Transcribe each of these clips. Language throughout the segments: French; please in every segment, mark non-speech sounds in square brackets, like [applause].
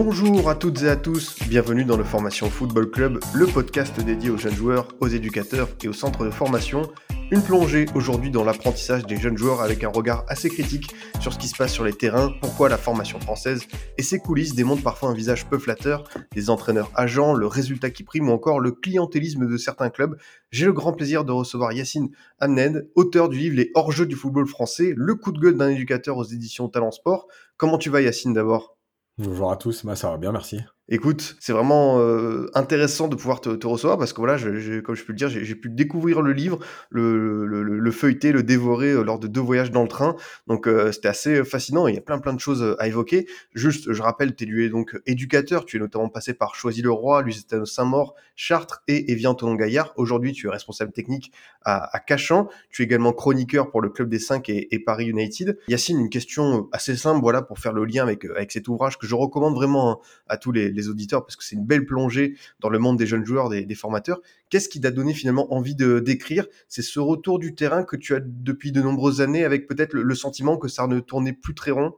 Bonjour à toutes et à tous, bienvenue dans le Formation Football Club, le podcast dédié aux jeunes joueurs, aux éducateurs et aux centres de formation. Une plongée aujourd'hui dans l'apprentissage des jeunes joueurs avec un regard assez critique sur ce qui se passe sur les terrains, pourquoi la formation française et ses coulisses démontrent parfois un visage peu flatteur, des entraîneurs agents, le résultat qui prime ou encore le clientélisme de certains clubs. J'ai le grand plaisir de recevoir Yacine Amned, auteur du livre Les hors-jeux du football français, le coup de gueule d'un éducateur aux éditions Talent Sport. Comment tu vas Yacine d'abord? Bonjour à tous, bah, ça va bien, merci. Écoute, c'est vraiment euh, intéressant de pouvoir te, te, recevoir parce que voilà, je, je, comme je peux le dire, j'ai pu découvrir le livre, le, le, le feuilleter, le dévorer euh, lors de deux voyages dans le train. Donc euh, c'était assez fascinant. Et il y a plein plein de choses à évoquer. Juste, je rappelle, tu es donc éducateur. Tu es notamment passé par Choisy-le-Roi, Lusitano Saint-Maur, Chartres et Evian-Tonon-Gaillard. Aujourd'hui, tu es responsable technique à, à, Cachan. Tu es également chroniqueur pour le Club des 5 et, et, Paris United. Yacine, une question assez simple, voilà, pour faire le lien avec avec cet ouvrage que je recommande vraiment à tous les les auditeurs parce que c'est une belle plongée dans le monde des jeunes joueurs, des, formateurs. Qu'est-ce qui t'a donné finalement envie de d'écrire? C'est ce retour du terrain que tu as depuis de nombreuses années avec peut-être le, sentiment que ça ne tournait plus très rond?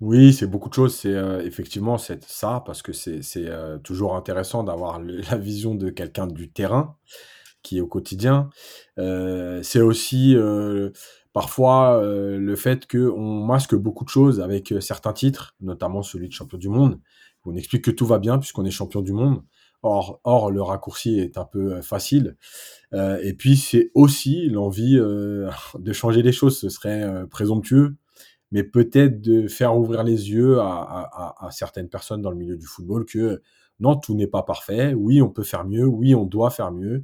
Oui, c'est beaucoup de choses. C'est euh, effectivement c'est ça parce que c'est euh, toujours intéressant d'avoir la vision de quelqu'un du terrain qui est au quotidien. Euh, c'est aussi parfois le fait qu'on masque beaucoup de choses avec certains titres, notamment celui de champion du monde. On explique que tout va bien puisqu'on est champion du monde. Or, or, le raccourci est un peu facile. Euh, et puis, c'est aussi l'envie euh, [laughs] de changer les choses. Ce serait euh, présomptueux, mais peut-être de faire ouvrir les yeux à, à, à, certaines personnes dans le milieu du football que non, tout n'est pas parfait. Oui, on peut faire mieux. Oui, on doit faire mieux.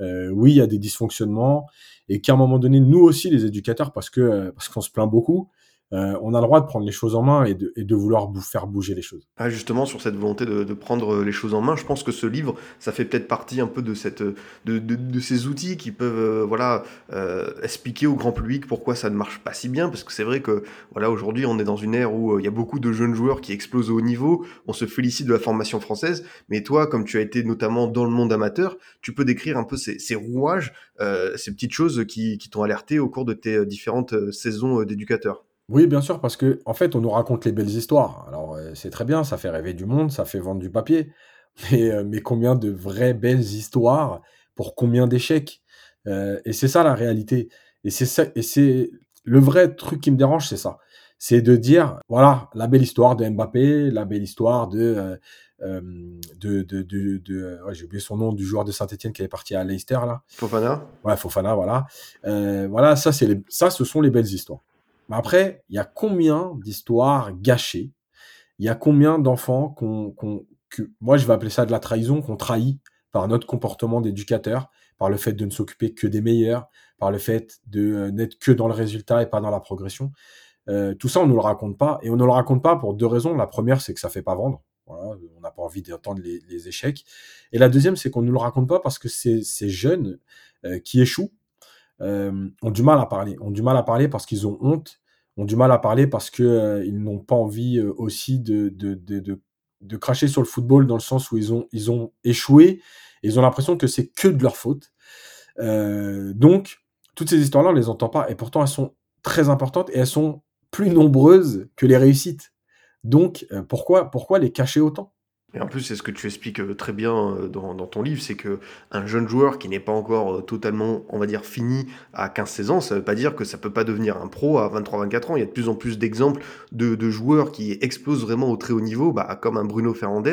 oui, il y a des dysfonctionnements. Et qu'à un moment donné, nous aussi, les éducateurs, parce que parce qu'on se plaint beaucoup, euh, on a le droit de prendre les choses en main et de, vouloir faire bouger les choses. Ah, justement, sur cette volonté de, prendre les choses en main, je pense que ce livre, ça fait peut-être partie un peu de, de ces outils qui peuvent euh, voilà, euh, expliquer au grand public pourquoi ça ne marche pas si bien, parce que c'est vrai que voilà, aujourd'hui, on est dans une ère où euh, il y a beaucoup de jeunes joueurs qui explosent au haut niveau, on se félicite de la formation française, mais toi, comme tu as été notamment dans le monde amateur, tu peux décrire un peu ces, rouages, euh, ces petites choses qui, qui t'ont alerté au cours de tes différentes saisons d'éducateur. Oui, bien sûr, parce que en fait, on nous raconte les belles histoires. Alors, euh, c'est très bien, ça fait rêver du monde, ça fait vendre du papier. [laughs] Mais, euh, mais combien de vraies belles histoires pour combien d'échecs euh, Et c'est ça la réalité. Et c'est ça, et c'est le vrai truc qui me dérange, c'est ça. C'est de dire, voilà, la belle histoire de Mbappé, la belle histoire de euh, de, de, de, de ouais, j'ai oublié son nom du joueur de Saint-Etienne qui est parti à Leicester là. Fofana. Ouais, Fofana, voilà. Euh, voilà, ça c'est les, ça ce sont les belles histoires. Mais après, il y a combien d'histoires gâchées? Il y a combien d'enfants qu'on, qu'on, que moi je vais appeler ça de la trahison, qu'on trahit par notre comportement d'éducateur, par le fait de ne s'occuper que des meilleurs, par le fait de n'être que dans le résultat et pas dans la progression. Euh, tout ça, on ne le raconte pas. Et on ne le raconte pas pour deux raisons. La première, c'est que ça fait pas vendre. On n'a pas envie d'entendre les, les, échecs. Et la deuxième, c'est qu'on ne le raconte pas parce que ces, ces jeunes euh, qui échouent euh, ont du mal à parler. Ont du mal à parler parce qu'ils ont honte, ont du mal à parler parce qu'ils euh, n'ont pas envie euh, aussi de, de, de, de, de cracher sur le football dans le sens où ils ont, ils ont échoué. Et ils ont l'impression que c'est que de leur faute. Donc, toutes ces histoires-là, on les entend pas. Et pourtant, elles sont très importantes et elles sont plus nombreuses que les réussites. Donc, pourquoi, pourquoi les cacher autant? Et en plus, c'est ce que tu expliques euh, très bien dans, dans ton livre, c'est que un jeune joueur qui n'est pas encore euh, totalement, on va dire, fini à 15-16 ans, ça veut pas dire que ça peut pas devenir un pro à 23-24 ans. Il y a de plus en plus d'exemples de, de, joueurs qui explosent vraiment au très haut niveau, bah, comme un Bruno Fernandes,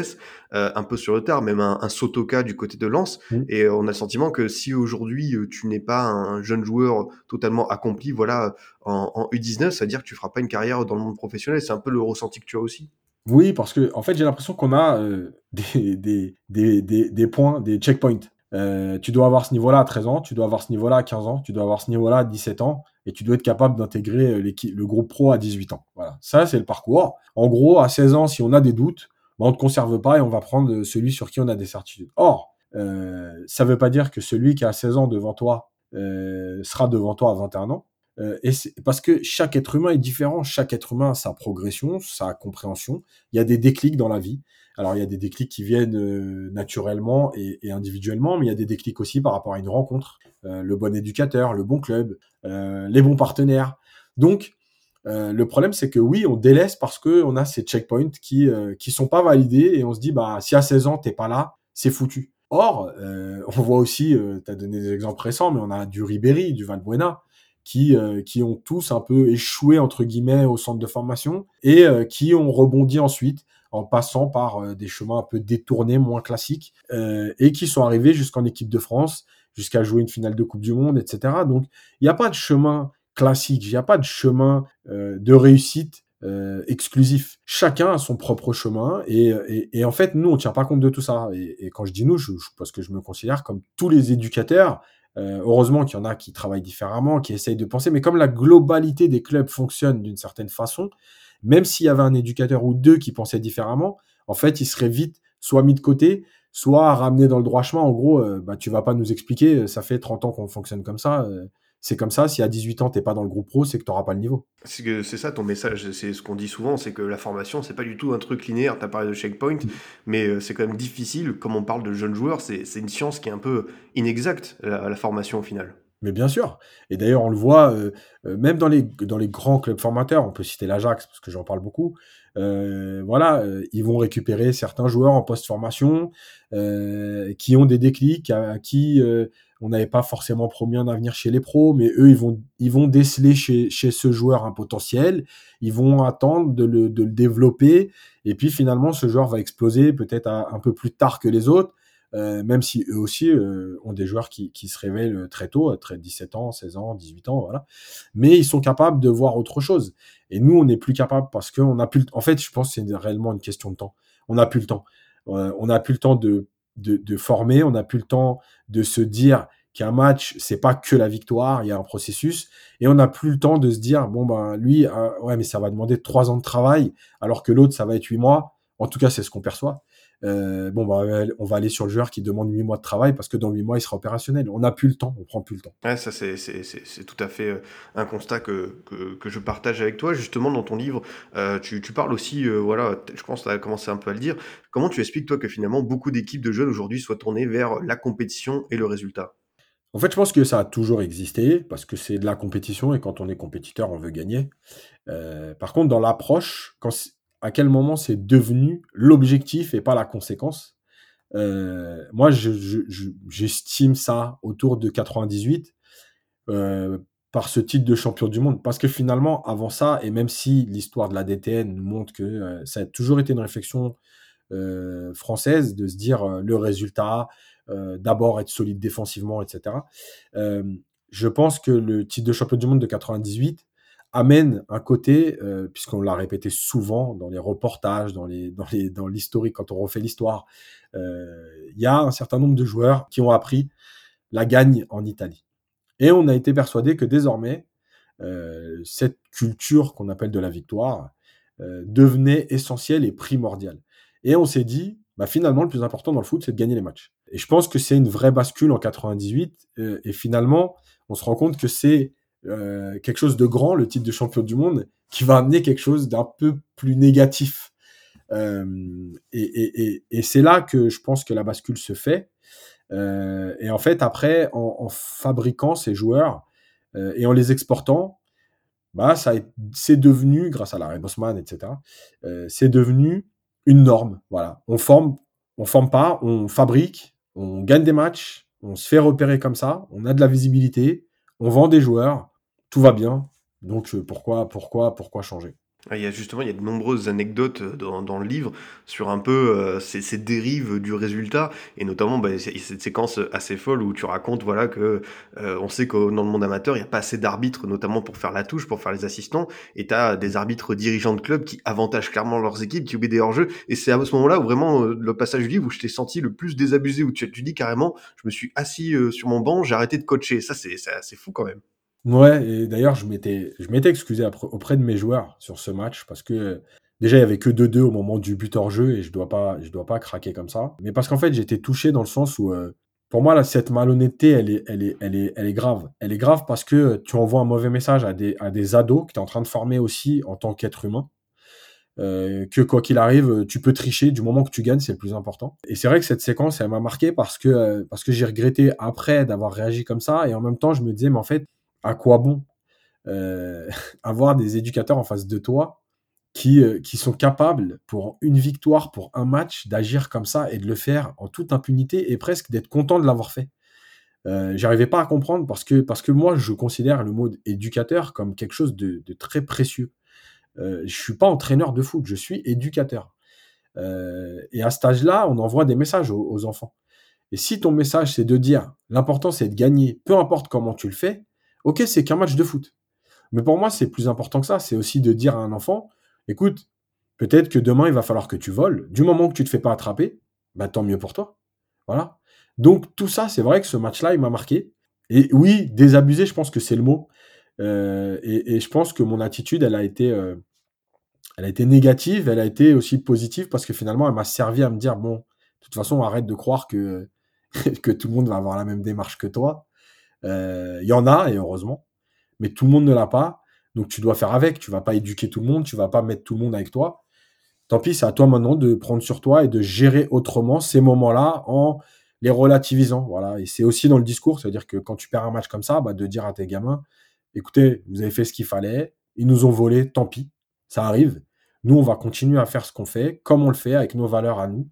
euh, un peu sur le tard, même un, un Sotoka du côté de Lens. Mmh. Et on a le sentiment que si aujourd'hui tu n'es pas un jeune joueur totalement accompli, voilà, en, en U19, ça veut dire que tu feras pas une carrière dans le monde professionnel. C'est un peu le ressenti que tu as aussi. Oui, parce que en fait, j'ai l'impression qu'on a euh, [laughs] des, des, des, des, points, des checkpoints. Euh, tu dois avoir ce niveau-là à 13 ans, tu dois avoir ce niveau-là à 15 ans, tu dois avoir ce niveau-là à 17 ans, et tu dois être capable d'intégrer euh, le groupe pro à 18 ans. Voilà, ça c'est le parcours. En gros, à 16 ans, si on a des doutes, ben, on ne conserve pas et on va prendre celui sur qui on a des certitudes. Or, euh, ça ne veut pas dire que celui qui a 16 ans devant toi euh, sera devant toi à 21 ans. Euh, et parce que chaque être humain est différent, chaque être humain a sa progression, sa compréhension. Il y a des déclics dans la vie. Alors il y a des déclics qui viennent euh, naturellement et, et, individuellement, mais il y a des déclics aussi par rapport à une rencontre, euh, le bon éducateur, le bon club, euh, les bons partenaires. Donc le problème c'est que oui, on délaisse parce que on a ces checkpoints qui qui sont pas validés et on se dit bah si à 16 ans t'es pas là, c'est foutu. Or, on voit aussi, tu as donné des exemples récents, mais on a du Ribéry, du Valbuena, qui, euh, qui ont tous un peu échoué entre guillemets au centre de formation et euh, qui ont rebondi ensuite en passant par euh, des chemins un peu détournés, moins classiques, et qui sont arrivés jusqu'en équipe de France, jusqu'à jouer une finale de Coupe du Monde, etc. Donc il n'y a pas de chemin classique, il n'y a pas de chemin de réussite exclusif. Chacun a son propre chemin et, et, et en fait nous on tient pas compte de tout ça. Et, et quand je dis nous, je, parce que je me considère comme tous les éducateurs euh, heureusement qu'il y en a qui travaillent différemment, qui essayent de penser, mais comme la globalité des clubs fonctionne d'une certaine façon, même s'il y avait un éducateur ou deux qui pensaient différemment, en fait, il serait vite soit mis de côté, soit ramené dans le droit chemin. En gros, euh, bah, tu vas pas nous expliquer, ça fait 30 ans qu'on fonctionne comme ça. Euh, c'est comme ça, si à 18 ans, t'es pas dans le groupe pro, c'est que tu n'auras pas le niveau. C'est ça ton message, c'est ce qu'on dit souvent, c'est que la formation, c'est pas du tout un truc linéaire, tu as parlé de checkpoint, mm. mais euh, c'est quand même difficile, comme on parle de jeunes joueurs, c'est une science qui est un peu inexacte, la, la formation au final. Mais bien sûr. Et d'ailleurs, on le voit, euh, euh, même dans les, dans les grands clubs formateurs, on peut citer l'Ajax, parce que j'en parle beaucoup, voilà, ils vont récupérer certains joueurs en post-formation qui ont des déclics, à, qui on n'avait pas forcément promis un avenir chez les pros, mais eux, ils vont, ils vont déceler chez, chez ce joueur un potentiel, ils vont attendre de le, de le développer, et puis finalement, ce joueur va exploser peut-être un peu plus tard que les autres, euh, même si eux aussi euh, ont des joueurs qui, qui, se révèlent très tôt, à 17 ans, 16 ans, 18 ans, voilà. Mais ils sont capables de voir autre chose. Et nous, on n'est plus capable parce qu'on a plus. En fait, je pense que c'est réellement une question de temps. On n'a plus le temps. Euh, on n'a plus le temps de de, former, on n'a plus le temps de se dire qu'un match, c'est pas que la victoire, il y a un processus, et on n'a plus le temps de se dire, bon, ben, lui, ouais, mais ça va demander trois ans de travail, alors que l'autre, ça va être huit mois. En tout cas, c'est ce qu'on perçoit. Euh, bon, bah, on va aller sur le joueur qui demande 8 mois de travail parce que dans 8 mois, il sera opérationnel. On n'a plus le temps, on prend plus le temps. Ouais, ça, c'est, tout à fait euh, un constat que, que, je partage avec toi. Justement, dans ton livre, euh, tu, tu, parles aussi, voilà, je pense que tu as commencé un peu à le dire. Comment tu expliques, toi, que finalement, beaucoup d'équipes de jeunes aujourd'hui soient tournées vers la compétition et le résultat? En fait, je pense que ça a toujours existé parce que c'est de la compétition et quand on est compétiteur, on veut gagner. par contre, dans l'approche, quand, à quel moment c'est devenu l'objectif et pas la conséquence. Euh, moi, j'estime ça autour de 98 euh, par ce titre de champion du monde. Parce que finalement, avant ça, et même si l'histoire de la DTN montre que euh, ça a toujours été une réflexion française de se dire le résultat, d'abord être solide défensivement, etc. je pense que le titre de champion du monde de 98 amène un côté, euh, puisqu'on l'a répété souvent dans les reportages, dans les dans les dans l'historique, quand on refait l'histoire, euh, il y a un certain nombre de joueurs qui ont appris la gagne en Italie. Et on a été persuadé que désormais, euh, cette culture qu'on appelle de la victoire devenait essentielle et primordiale. Et on s'est dit, bah finalement, le plus important dans le foot, c'est de gagner les matchs. Et je pense que c'est une vraie bascule en 98. et finalement, on se rend compte que c'est euh, quelque chose de grand, le titre de champion du monde, qui va amener quelque chose d'un peu plus négatif. Euh, et, c'est là que je pense que la bascule se fait. Euh, et en fait, après, en, fabriquant ces joueurs et en les exportant, bah, ça c'est devenu, grâce à l'arrêt Bosman, etc., c'est devenu une norme. Voilà, on forme, on forme pas, on fabrique, on gagne des matchs, on se fait repérer comme ça, on a de la visibilité, on vend des joueurs, tout va bien. Donc euh, pourquoi, pourquoi, pourquoi changer? Il y a justement il y a de nombreuses anecdotes euh, dans, le livre sur un peu euh, ces, dérives du résultat et notamment bah, cette séquence assez folle où tu racontes voilà que on sait que dans le monde amateur il n'y a pas assez d'arbitres notamment pour faire la touche pour faire les assistants et tu as des arbitres dirigeants de club qui avantagent clairement leurs équipes qui oublient des hors-jeux et c'est à ce moment-là où vraiment le passage du livre où je t'ai senti le plus désabusé où tu, tu dis carrément je me suis assis sur mon banc j'ai arrêté de coacher. Ça c'est c'est fou quand même Ouais, et d'ailleurs, je m'étais, je m'étais excusé auprès de mes joueurs sur ce match parce que déjà, il y avait que 2-2 au moment du but hors jeu et je dois pas, dois pas craquer comme ça. Mais parce qu'en fait, j'étais touché dans le sens où, euh, pour moi, là, cette malhonnêteté, elle est, elle, est, elle, est, elle est grave. Elle est grave parce que tu envoies un mauvais message à des, à des ados que tu es en train de former aussi en tant qu'être humain. Euh, que quoi qu'il arrive, tu peux tricher du moment que tu gagnes, c'est le plus important. Et c'est vrai que cette séquence, elle m'a marqué parce que, euh, parce que j'ai regretté après d'avoir réagi comme ça. Et en même temps, je me disais, mais en fait, à quoi bon euh, [laughs] avoir des éducateurs en face de toi qui, euh, qui sont capables, pour une victoire, pour un match, d'agir comme ça et de le faire en toute impunité et presque d'être content de l'avoir fait. Euh, J'arrivais pas à comprendre parce que, moi, je considère le mot éducateur comme quelque chose de, très précieux. Je suis pas entraîneur de foot, je suis éducateur. Et à cet âge-là, on envoie des messages aux enfants. Et si ton message, c'est de dire l'important, c'est de gagner, peu importe comment tu le fais, ok, c'est qu'un match de foot. Mais pour moi, c'est plus important que ça. C'est aussi de dire à un enfant, écoute, peut-être que demain, il va falloir que tu voles. Du moment que tu te fais pas attraper, bah, tant mieux pour toi. Voilà. Donc, tout ça, c'est vrai que ce match-là, il m'a marqué. Et oui, désabusé, je pense que c'est le mot. Euh, et, je pense que mon attitude, elle a été, euh, elle a été négative, elle a été aussi positive parce que finalement, elle m'a servi à me dire bon, de toute façon, arrête de croire que [laughs] tout le monde va avoir la même démarche que toi. Euh, il y en a et heureusement, mais tout le monde ne l'a pas. Donc tu dois faire avec. Tu vas pas éduquer tout le monde, tu vas pas mettre tout le monde avec toi. Tant pis, c'est à toi maintenant de prendre sur toi et de gérer autrement ces moments-là en les relativisant. Voilà. Et c'est aussi dans le discours, c'est-à-dire que quand tu perds un match comme ça, bah, de dire à tes gamins, écoutez, vous avez fait ce qu'il fallait, ils nous ont volé, tant pis, ça arrive. Nous, on va continuer à faire ce qu'on fait, comme on le fait, avec nos valeurs à nous.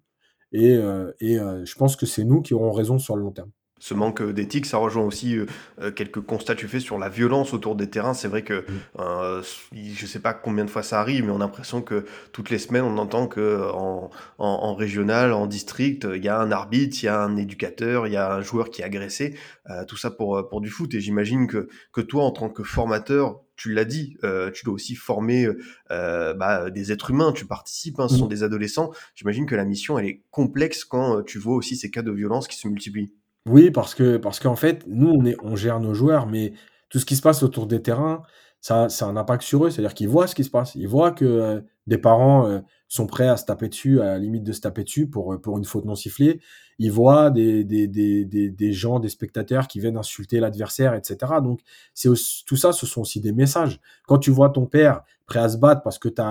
Et, euh, et euh, je pense que c'est nous qui aurons raison sur le long terme ce manque d'éthique, ça rejoint aussi euh, quelques constats que tu fais sur la violence autour des terrains. C'est vrai que mm. euh, je sais pas combien de fois ça arrive, mais on a l'impression que toutes les semaines, on entend que en, en, en régional, en district, il y a un arbitre, il y a un éducateur, il y a un joueur qui est agressé. Euh, tout ça pour, pour du foot. Et j'imagine que, que toi, en tant que formateur, tu l'as dit, euh, tu dois aussi former euh, bah, des êtres humains, tu participes, hein, ce sont mm. des adolescents. J'imagine que la mission, elle est complexe quand tu vois aussi ces cas de violence qui se multiplient. Oui, parce que parce qu'en fait, nous, on est on gère nos joueurs, mais tout ce qui se passe autour des terrains, ça ça a un impact sur eux. C'est-à-dire qu'ils voient ce qui se passe. Ils voient que, heu, des parents, heu, sont prêts à se taper dessus, à la limite de se taper dessus pour, pour une faute non sifflée. Ils voient des des des des gens, des spectateurs qui viennent insulter l'adversaire et cetera. Donc c'est tout ça, ce sont aussi des messages. Quand tu vois ton père prêt à se battre parce que tu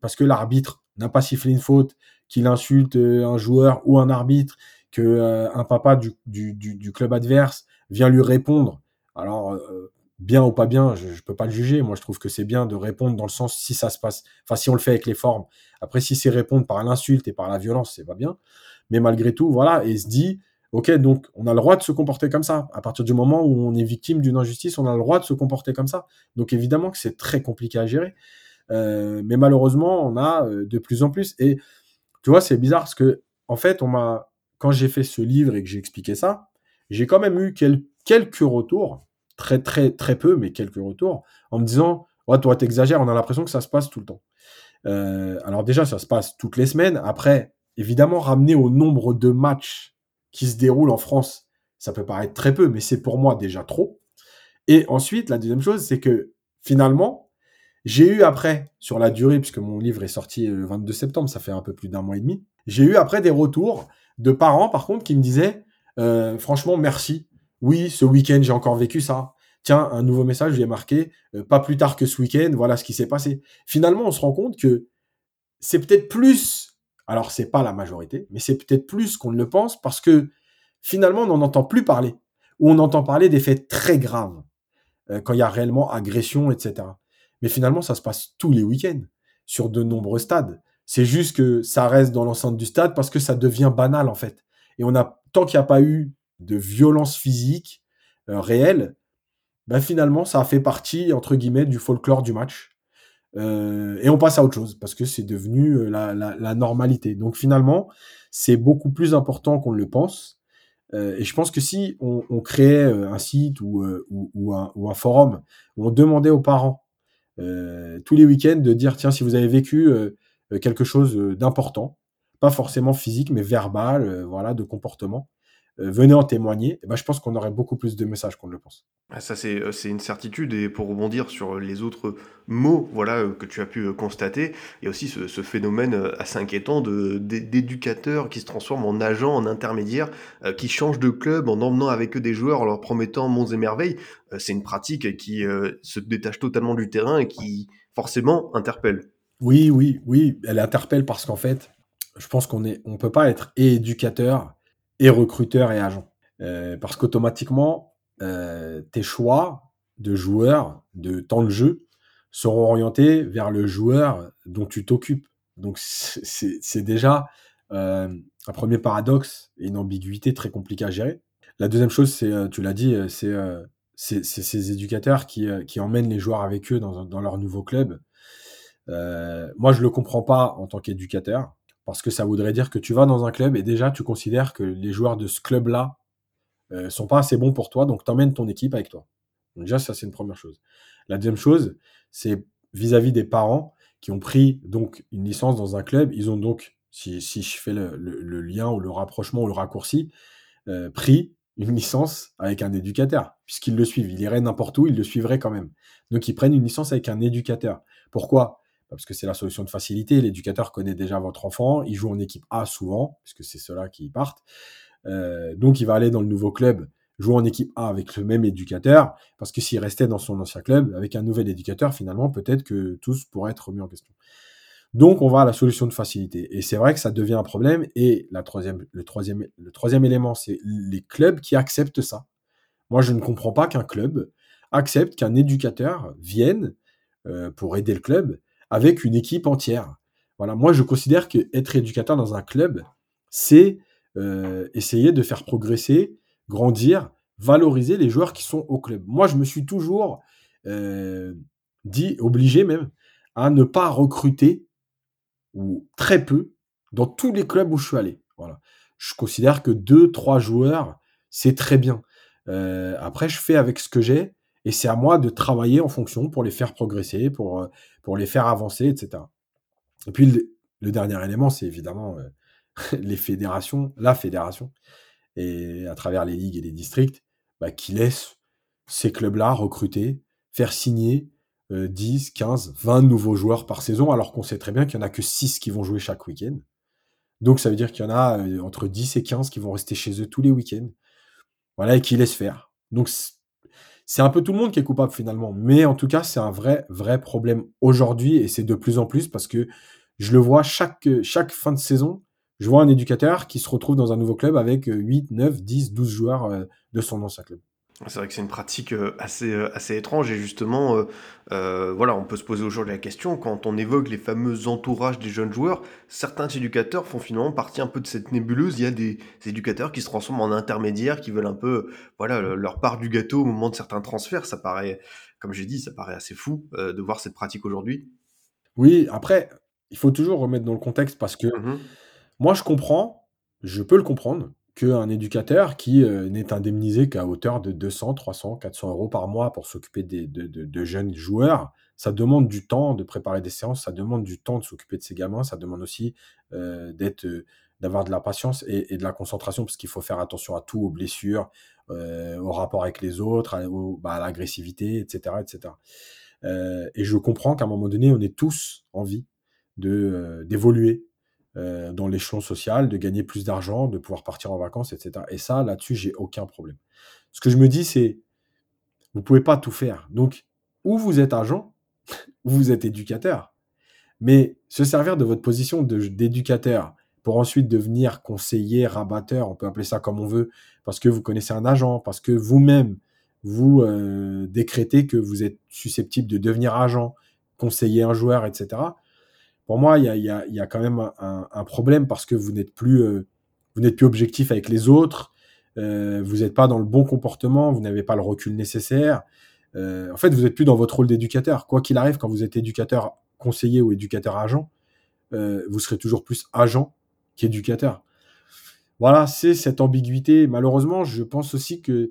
parce que l'arbitre n'a pas sifflé une faute, qu'il insulte, un joueur ou un arbitre que euh, un papa du, club adverse vient lui répondre. Alors euh, bien ou pas bien, je, je peux pas le juger. Moi, je trouve que c'est bien de répondre dans le sens si ça se passe, enfin si on le fait avec les formes. Après, si c'est répondre par l'insulte et par la violence, c'est pas bien. Mais malgré tout, voilà, et se dit, ok, donc on a le droit de se comporter comme ça. À partir du moment où on est victime d'une injustice, on a le droit de se comporter comme ça. Donc évidemment que c'est très compliqué à gérer. Euh, mais malheureusement, on a de plus en plus. Et tu vois, c'est bizarre parce que en fait, on m'a quand j'ai fait ce livre et que j'ai expliqué ça, j'ai quand même eu quelques retours, très très très peu, mais quelques retours, en me disant ouais, toi t'exagères, on a l'impression que ça se passe tout le temps. Euh, alors déjà, ça se passe toutes les semaines. Après, évidemment, ramener au nombre de matchs qui se déroulent en France, ça peut paraître très peu, mais c'est pour moi déjà trop. Et ensuite, la deuxième chose, c'est que finalement, j'ai eu après, sur la durée, puisque mon livre est sorti le 22 septembre, ça fait un peu plus d'un mois et demi, j'ai eu après des retours de parents, par contre, qui me disaient, euh, franchement, merci. Oui, ce week-end, j'ai encore vécu ça. Tiens, un nouveau message, j'ai marqué, euh, pas plus tard que ce week-end, voilà ce qui s'est passé. Finalement, on se rend compte que c'est peut-être plus, alors c'est pas la majorité, mais c'est peut-être plus qu'on ne le pense parce que finalement, on n'en entend plus parler. Ou on entend parler des faits très graves, euh, quand il y a réellement agression, etc. Mais finalement, ça se passe tous les week-ends, sur de nombreux stades. C'est juste que ça reste dans l'enceinte du stade parce que ça devient banal en fait. Et on a tant qu'il n'y a pas eu de violence physique euh, réelle, ben finalement ça a fait partie entre guillemets du folklore du match. Euh, et on passe à autre chose parce que c'est devenu euh, la, la, la, normalité. Donc finalement, c'est beaucoup plus important qu'on le pense. Euh, et je pense que si on, on créait euh, un site ou, ou, ou, un, ou, un, forum où on demandait aux parents tous les week-ends de dire tiens si vous avez vécu euh, quelque chose euh, d'important, pas forcément physique, mais verbal, euh, voilà, de comportement. euh, venez en témoigner, et ben, je pense qu'on aurait beaucoup plus de messages qu'on ne le pense. Ah, ça, c'est, euh, une certitude. Et pour rebondir sur les autres mots voilà, euh, que tu as pu constater, il y a aussi ce, ce phénomène assez inquiétant d'éducateurs qui se transforment en agents, en intermédiaires, qui changent de club en emmenant avec eux des joueurs, en leur promettant monts et merveilles. c'est une pratique qui se détache totalement du terrain et qui, forcément, interpelle. Oui, oui, oui, elle interpelle parce qu'en fait, je pense qu'on est, on peut pas être éducateur et recruteur et agent. Euh, parce qu'automatiquement, euh, tes choix de joueurs, de temps de jeu, seront orientés vers le joueur dont tu t'occupes. Donc c'est déjà euh, un premier paradoxe et une ambiguïté très compliquée à gérer. La deuxième chose, c'est, tu l'as dit, c'est ces éducateurs qui, emmènent les joueurs avec eux dans leur nouveau club. Moi, je le comprends pas en tant qu'éducateur parce que ça voudrait dire que tu vas dans un club et déjà tu considères que les joueurs de ce club-là euh, sont pas assez bons pour toi, donc tu emmènes ton équipe avec toi. Donc déjà, ça c'est une première chose. La deuxième chose, c'est vis-à-vis des parents qui ont pris donc une licence dans un club, ils ont donc, si, si je fais le, lien ou le rapprochement ou le raccourci, euh, pris une licence avec un éducateur, puisqu'ils le suivent. Ils iraient n'importe où, ils le suivraient quand même. Donc ils prennent une licence avec un éducateur. Pourquoi? Parce que c'est la solution de facilité. L'éducateur connaît déjà votre enfant, il joue en équipe A souvent, puisque c'est ceux-là qui partent. Euh, donc il va aller dans le nouveau club, jouer en équipe A avec le même éducateur, parce que s'il restait dans son ancien club, avec un nouvel éducateur, finalement, peut-être que tous pourraient être remis en question. Donc on va à la solution de facilité. Et c'est vrai que ça devient un problème. Et la troisième, le, troisième, le troisième élément, c'est les clubs qui acceptent ça. Moi, je ne comprends pas qu'un club accepte qu'un éducateur vienne euh, pour aider le club avec une équipe entière. Voilà, moi je considère que être éducateur dans un club, c'est euh, essayer de faire progresser, grandir, valoriser les joueurs qui sont au club. Moi, je me suis toujours euh, dit, obligé même, à ne pas recruter, ou très peu, dans tous les clubs où je suis allé. Voilà. Je considère que deux, trois joueurs, c'est très bien. Euh, après, je fais avec ce que j'ai, et c'est à moi de travailler en fonction pour les faire progresser, pour, pour les faire avancer, etc. Et puis le, dernier élément, c'est évidemment euh, [laughs] les fédérations, la fédération, et à travers les ligues et les districts, bah, qui laissent ces clubs-là recruter, faire signer 10, 15, 20 nouveaux joueurs par saison, alors qu'on sait très bien qu'il n'y en a que 6 qui vont jouer chaque week-end. Donc ça veut dire qu'il y en a euh, entre 10 et 15 qui vont rester chez eux tous les week-ends. Voilà, et qui laissent faire. Donc c'est un peu tout le monde qui est coupable finalement. Mais en tout cas, c'est un vrai, vrai problème aujourd'hui et c'est de plus en plus parce que je le vois chaque, chaque fin de saison. Je vois un éducateur qui se retrouve dans un nouveau club avec 8, 9, 10, 12 joueurs euh, de son ancien club. C'est vrai que c'est une pratique euh, assez, euh, assez étrange et justement, euh, voilà, on peut se poser aujourd'hui la question, quand on évoque les fameux entourages des jeunes joueurs, certains éducateurs font finalement partie un peu de cette nébuleuse. Il y a des éducateurs qui se transforment en intermédiaires, qui veulent un peu, voilà, leur part du gâteau au moment de certains transferts. Ça paraît, comme j'ai dit, ça paraît assez fou de voir cette pratique aujourd'hui. Oui, après, il faut toujours remettre dans le contexte parce que mmh moi, je comprends, je peux le comprendre qu'un éducateur qui euh, n'est indemnisé qu'à hauteur de 200, 300, 400 euros par mois pour s'occuper de, jeunes joueurs. Ça demande du temps de préparer des séances, ça demande du temps de s'occuper de ces gamins, ça demande aussi euh, d'être, euh, d'avoir de la patience et, de la concentration, parce qu'il faut faire attention à tout, aux blessures, au rapport avec les autres, à, bah, l'agressivité, etc. etc. et je comprends qu'à un moment donné, on ait tous envie de, d'évoluer, euh, dans l'échelon social, de gagner plus d'argent, de pouvoir partir en vacances, etc. Et ça, là-dessus, j'ai aucun problème. Ce que je me dis, c'est, vous pouvez pas tout faire. Donc, ou vous êtes agent, [laughs] ou vous êtes éducateur. Mais se servir de votre position d'éducateur pour ensuite devenir conseiller, rabatteur, on peut appeler ça comme on veut, parce que vous connaissez un agent, parce que vous-même, vous, euh, décrétez que vous êtes susceptible de devenir agent, conseiller un joueur, etc pour moi, il y a, quand même un, problème parce que vous n'êtes plus, euh, objectif avec les autres, euh, vous n'êtes pas dans le bon comportement, vous n'avez pas le recul nécessaire. Euh, en fait, vous n'êtes plus dans votre rôle d'éducateur. Quoi qu'il arrive, quand vous êtes éducateur conseiller ou éducateur agent, vous serez toujours plus agent qu'éducateur. Voilà, c'est cette ambiguïté. Malheureusement, je pense aussi que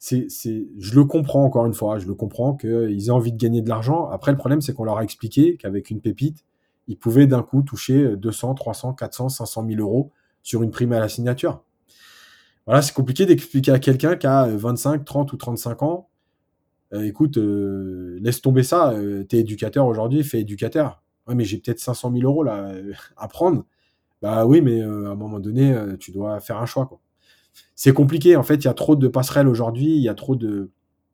je le comprends encore une fois, je le comprends qu'ils aient envie de gagner de l'argent. Après, le problème, c'est qu'on leur a expliqué qu'avec une pépite, il pouvait d'un coup toucher 200, 300, 400, 500 000 euros sur une prime à la signature. voilà, c'est compliqué d'expliquer à quelqu'un qui a 25, 30 ou 35 ans, écoute, laisse tomber ça, t'es éducateur aujourd'hui, fais éducateur. Ouais, mais j'ai peut-être 500 000 euros là à prendre. Bah oui, mais à un moment donné, tu dois faire un choix. C'est compliqué. En fait, il y a trop de passerelles aujourd'hui. Il y a trop de.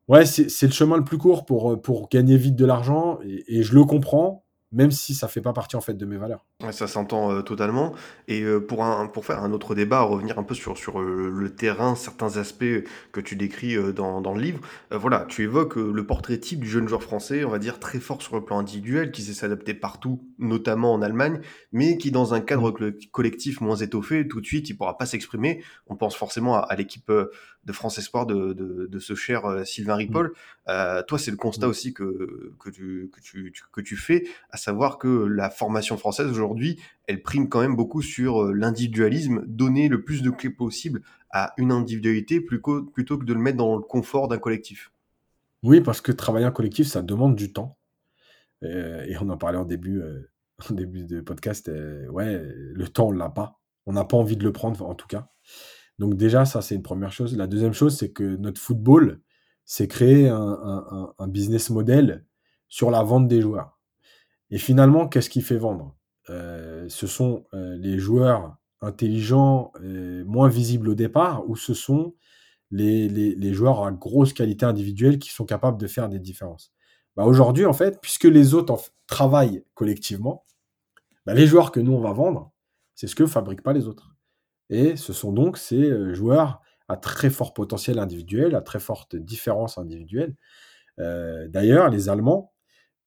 Ouais, c'est le chemin le plus court pour, pour gagner vite de l'argent. et, je le comprends même si ça fait pas partie en fait de mes valeurs. ça s'entend euh, totalement. Et euh, pour, un, pour faire un autre débat, revenir un peu sur, sur euh, le terrain, certains aspects que tu décris dans, dans le livre, voilà, tu évoques le portrait type du jeune joueur français, on va dire très fort sur le plan individuel, qui sait s'adapter partout, notamment en Allemagne, mais qui dans un cadre mmh. collectif moins étoffé, tout de suite, il pourra pas s'exprimer. On pense forcément à, l'équipe de France Espoir de, de, de ce cher Sylvain Ripoll. Mmh. toi, c'est le constat mmh. aussi que, que, tu, que, tu, que tu fais, à savoir que la formation française aujourd'hui, elle prime quand même beaucoup sur euh, l'individualisme, donner le plus de clés possible à une individualité plutôt, plutôt que de le mettre dans le confort d'un collectif. Oui, parce que travailler en collectif, ça demande du temps. Euh, et on en parlait en début, euh, [laughs] début de podcast. ouais, le temps, on l'a pas. On n'a pas envie de le prendre, en tout cas. Donc déjà, ça, c'est une première chose. La deuxième chose, c'est que notre football, c'est créer un, business model sur la vente des joueurs. Et finalement, qu'est-ce qui fait vendre? Euh, Ce sont euh, les joueurs intelligents, euh, moins visibles au départ, ou ce sont les, les, joueurs à grosse qualité individuelle qui sont capables de faire des différences? Bah Aujourd'hui, en fait, puisque les autres travaillent collectivement, bah les joueurs que nous, on va vendre, c'est ce que fabriquent pas les autres. Et ce sont donc ces joueurs à très fort potentiel individuel, à très forte différence individuelle. D'ailleurs, les Allemands,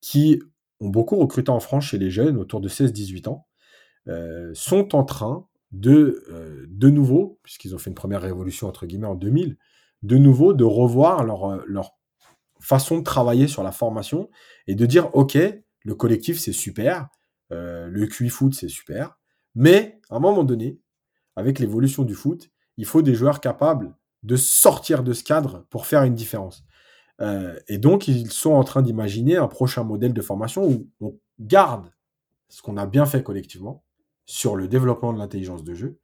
qui ont beaucoup recruté en France chez les jeunes autour de 16-18 ans, euh, sont en train de, euh, de nouveau, puisqu'ils ont fait une première révolution entre guillemets en 2000, de nouveau de revoir leur, euh, leur façon de travailler sur la formation et de dire ok, le collectif c'est super, le QI foot c'est super, mais à un moment donné, avec l'évolution du foot, il faut des joueurs capables de sortir de ce cadre pour faire une différence. Euh, et donc, ils sont en train d'imaginer un prochain modèle de formation où on garde ce qu'on a bien fait collectivement sur le développement de l'intelligence de jeu,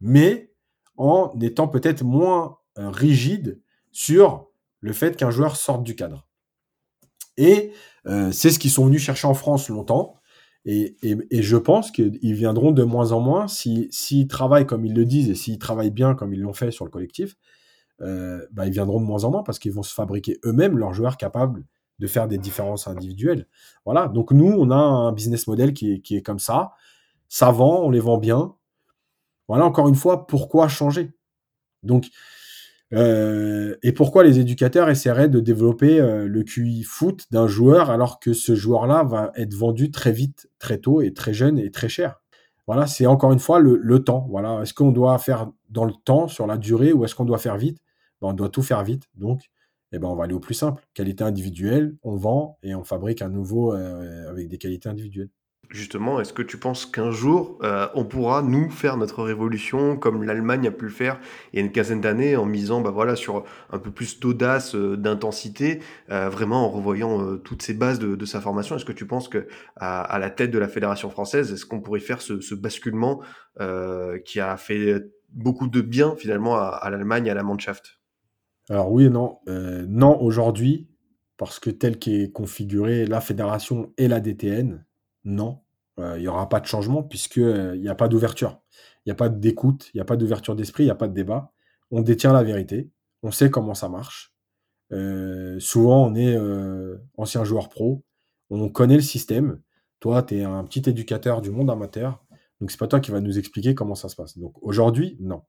mais en étant peut-être moins euh, rigide sur le fait qu'un joueur sorte du cadre. Et euh, c'est ce qu'ils sont venus chercher en France longtemps. Et, je pense qu'ils viendront de moins en moins s'ils travaillent comme ils le disent et s'ils travaillent bien comme ils l'ont fait sur le collectif. Euh, bah, ils viendront de moins en moins parce qu'ils vont se fabriquer eux-mêmes leurs joueurs capables de faire des différences individuelles. Voilà. Donc nous, on a un business model qui est, qui est comme ça. Ça vend, on les vend bien. Voilà. Encore une fois, pourquoi changer Donc euh, et pourquoi les éducateurs essaieraient de développer euh, le QI foot d'un joueur alors que ce joueur-là va être vendu très vite, très tôt et très jeune et très cher? Voilà, c'est encore une fois le, temps. Voilà, est-ce qu'on doit faire dans le temps, sur la durée, ou est-ce qu'on doit faire vite? Ben, On doit tout faire vite. Donc, eh ben, on va aller au plus simple. Qualité individuelle, on vend et on fabrique un nouveau euh, avec des qualités individuelles. Justement, est-ce que tu penses qu'un jour, euh, on pourra, nous, faire notre révolution comme l'Allemagne a pu le faire il y a une quinzaine d'années en misant bah, sur un peu plus d'audace, euh, d'intensité, vraiment en revoyant toutes ces bases de, sa formation? Est-ce que tu penses que à, la tête de la Fédération française, est-ce qu'on pourrait faire ce, basculement qui a fait beaucoup de bien finalement à, l'Allemagne, à la Mannschaft? Alors oui et non. Euh, non aujourd'hui, parce que tel qu'est configuré la fédération et la DTN, non. Euh, il n'y aura pas de changement puisqu'il euh, n'y a pas d'ouverture. Il n'y a pas d'écoute, il n'y a pas d'ouverture d'esprit, il n'y a pas de débat. On détient la vérité, on sait comment ça marche. souvent, on est ancien joueur pro, on connaît le système. Toi, tu es un petit éducateur du monde amateur. Donc c'est pas toi qui va nous expliquer comment ça se passe. Donc aujourd'hui, non.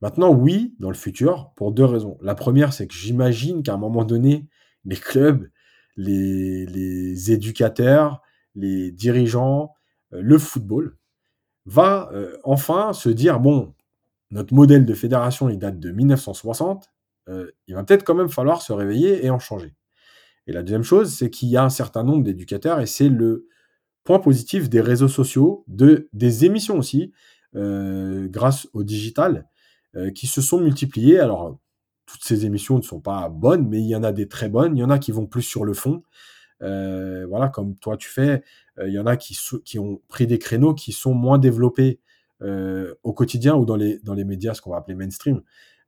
Maintenant, oui, dans le futur, pour deux raisons. La première, c'est que j'imagine qu'à un moment donné, les clubs, les, éducateurs, les dirigeants, euh, le football, va euh, enfin se dire, bon, notre modèle de fédération, il date de 1960, euh, il va peut-être quand même falloir se réveiller et en changer. Et la deuxième chose, c'est qu'il y a un certain nombre d'éducateurs, et c'est le, point positif des réseaux sociaux, de, des émissions aussi, grâce au digital, qui se sont multipliées. Alors, toutes ces émissions ne sont pas bonnes, mais il y en a des très bonnes. Il y en a qui vont plus sur le fond. Euh, voilà, comme toi tu fais. il y en a qui, qui ont pris des créneaux qui sont moins développés euh, au quotidien ou dans les, dans les médias, ce qu'on va appeler mainstream.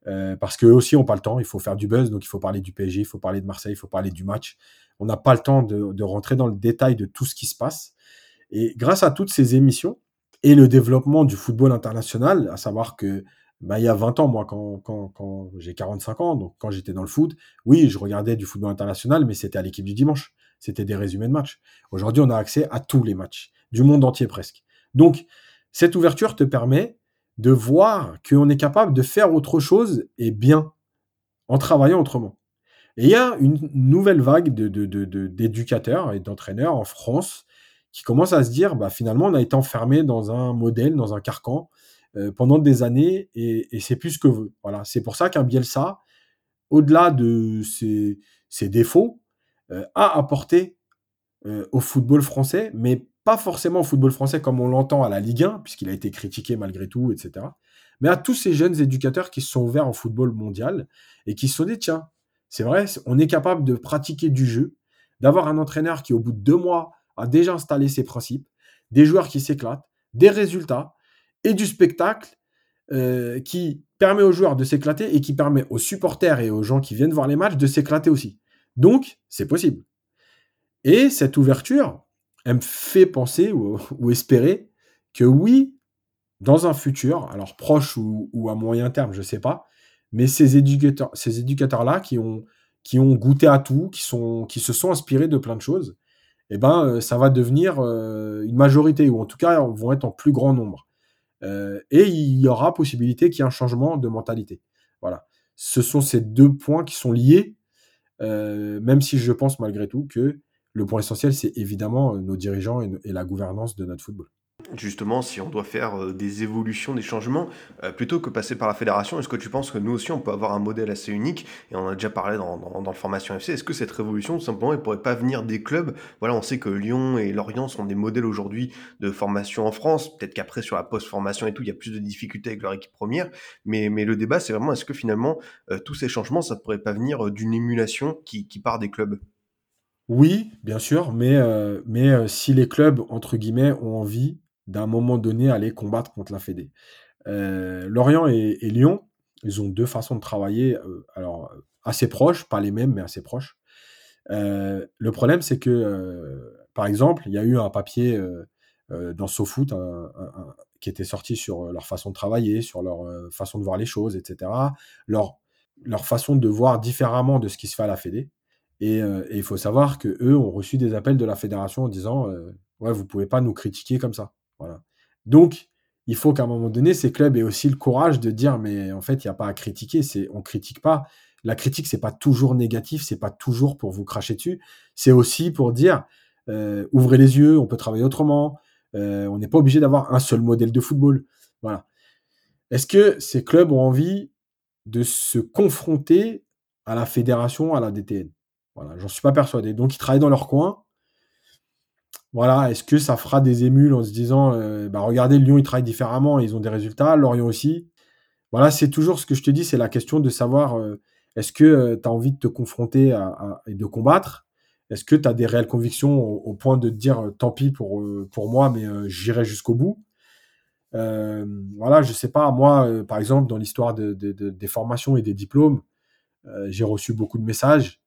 Euh, parce qu'eux aussi n'ont pas le temps, il faut faire du buzz, donc il faut parler du PSG, il faut parler de Marseille, il faut parler du match. On n'a pas le temps de, de, rentrer dans le détail de tout ce qui se passe. Et grâce à toutes ces émissions et le développement du football international, à savoir que bah, il y a 20 ans, moi, quand, quand, quand j'ai 45 ans, donc quand j'étais dans le foot, oui, je regardais du football international, mais c'était à l'équipe du dimanche. C'était des résumés de matchs. Aujourd'hui, on a accès à tous les matchs, du monde entier presque. Donc, cette ouverture te permet de voir qu'on est capable de faire autre chose et bien, en travaillant autrement. Et il y a une nouvelle vague d'éducateurs et d'entraîneurs en France qui commencent à se dire, bah, finalement, on a été enfermé dans un modèle, dans un carcan, euh, pendant des années et, c'est plus ce que veut. Voilà, c'est pour ça qu'un Bielsa, au-delà de ses, défauts, a apporté euh, au football français, mais pas forcément au football français comme on l'entend à la Ligue 1, puisqu'il a été critiqué malgré tout, etc. Mais à tous ces jeunes éducateurs qui se sont ouverts en football mondial et qui se sont dit, tiens, c'est vrai, on est capable de pratiquer du jeu, d'avoir un entraîneur qui, au bout de deux mois, a déjà installé ses principes, des joueurs qui s'éclatent, des résultats, et du spectacle euh, qui permet aux joueurs de s'éclater et qui permet aux supporters et aux gens qui viennent voir les matchs de s'éclater aussi. Donc, c'est possible. Et cette ouverture, elle me fait penser ou, [laughs] espérer que oui, dans un futur, alors proche ou, à moyen terme, je ne sais pas, mais ces éducateurs, éducateurs-là qui ont, goûté à tout, qui se sont inspirés de plein de choses, eh ben, euh, ça va devenir euh, une majorité, ou en tout cas, vont être en plus grand nombre. Euh, et il y aura possibilité qu'il y ait un changement de mentalité. Voilà. Ce sont ces deux points qui sont liés, euh, même si je pense malgré tout que le point essentiel, c'est évidemment euh, nos dirigeants et, et la gouvernance de notre football justement si on doit faire euh, des évolutions, des changements, euh, plutôt que passer par la fédération, est-ce que tu penses que nous aussi on peut avoir un modèle assez unique? Et on a déjà parlé dans, le formation FC, est-ce que cette révolution tout simplement elle pourrait pas venir des clubs? Voilà, on sait que Lyon et Lorient sont des modèles aujourd'hui de formation en France, peut-être qu'après sur la post-formation et tout, il y a plus de difficultés avec leur équipe première, mais, le débat c'est vraiment est-ce que finalement euh, tous ces changements ça pourrait pas venir d'une émulation qui, part des clubs? Oui, bien sûr, mais, si les clubs, entre guillemets, ont envie d'un moment donné aller combattre contre la Fédé. Euh, Lorient et, Lyon, ils ont deux façons de travailler, euh, alors assez proches, pas les mêmes, mais assez proches. Euh, le problème, c'est que, euh, par exemple, il y a eu un papier euh, dans SoFoot qui était sorti sur leur façon de travailler, sur leur façon de voir les choses, etc. Leur, façon de voir différemment de ce qui se fait à la Fédé. Et, et il faut savoir que eux ont reçu des appels de la fédération en disant ouais, vous pouvez pas nous critiquer comme ça. Donc, il faut qu'à un moment donné, ces clubs aient aussi le courage de dire, mais en fait, il n'y a pas à critiquer. On critique pas. La critique, c'est pas toujours négatif, c'est pas toujours pour vous cracher dessus. C'est aussi pour dire, euh, ouvrez les yeux, on peut travailler autrement. Euh, on n'est pas obligé d'avoir un seul modèle de football. Est-ce que ces clubs ont envie de se confronter à la fédération, à la DTN j'en suis pas persuadé. Donc, ils travaillent dans leur coin voilà, est-ce que ça fera des émules en se disant, euh, bah regardez, Lyon, ils travaillent différemment, ils ont des résultats, Lorient aussi. Voilà, c'est toujours ce que je te dis, c'est la question de savoir, euh, est-ce que euh, tu as envie de te confronter et de combattre? Est-ce que tu as des réelles convictions au, point de te dire, tant pis pour, pour moi, mais j'irai jusqu'au bout? Voilà, je sais pas, moi, par exemple, dans l'histoire de, de, de, des formations et des diplômes, j'ai reçu beaucoup de messages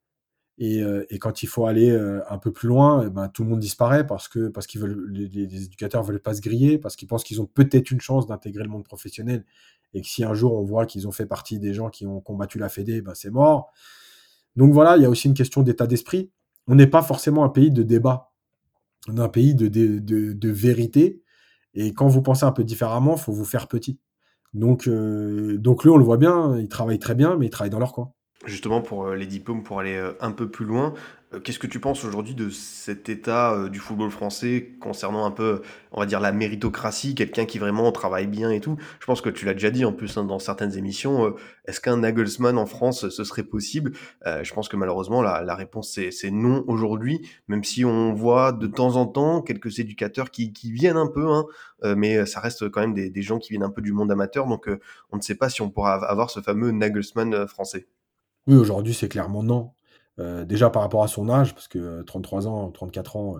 et, euh, et, quand il faut aller euh, un peu plus loin, eh ben, tout le monde disparaît parce que parce qu'ils veulent les, les, éducateurs veulent pas se griller, parce qu'ils pensent qu'ils ont peut-être une chance d'intégrer le monde professionnel et que si un jour on voit qu'ils ont fait partie des gens qui ont combattu la Fédé, ben c'est mort. Donc voilà, il y a aussi une question d'état d'esprit. On n'est pas forcément un pays de débat, on est un pays de, de, de, vérité. Et quand vous pensez un peu différemment, faut vous faire petit. Donc euh, donc lui, on le voit bien, ils travaillent très bien, mais ils travaillent dans leur coin justement pour euh, les diplômes, pour aller euh, un peu plus loin, euh, qu'est-ce que tu penses aujourd'hui de cet état du football français concernant un peu, on va dire, la méritocratie, quelqu'un qui vraiment travaille bien et tout? Je pense que tu l'as déjà dit en plus hein, dans certaines émissions. Est-ce qu'un Nagelsmann en France, ce serait possible? Je pense que malheureusement, la, réponse c'est non aujourd'hui, même si on voit de temps en temps quelques éducateurs qui, qui viennent un peu, hein, mais ça reste quand même des, des, gens qui viennent un peu du monde amateur, donc on ne sait pas si on pourra avoir ce fameux Nagelsmann français. Oui, aujourd'hui, c'est clairement non. Euh, déjà par rapport à son âge, parce que 33 ans, 34 ans,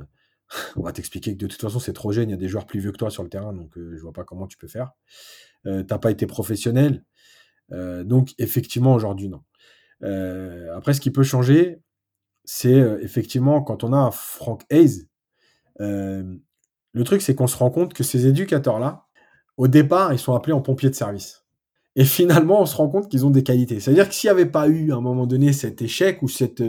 [laughs] On va t'expliquer que de toute façon, c'est trop jeune. Il y a des joueurs plus vieux que toi sur le terrain, donc euh, je vois pas comment tu peux faire. Euh, T'as pas été professionnel. Euh, donc, effectivement, aujourd'hui, non. Euh, après, ce qui peut changer, c'est euh, effectivement quand on a un Frank Hayes. euh, le truc, c'est qu'on se rend compte que ces éducateurs-là, au départ, ils sont appelés en pompiers de service. Et finalement, on se rend compte qu'ils ont des qualités. C'est-à-dire que s'il n'y avait pas eu à un moment donné cet échec ou cette.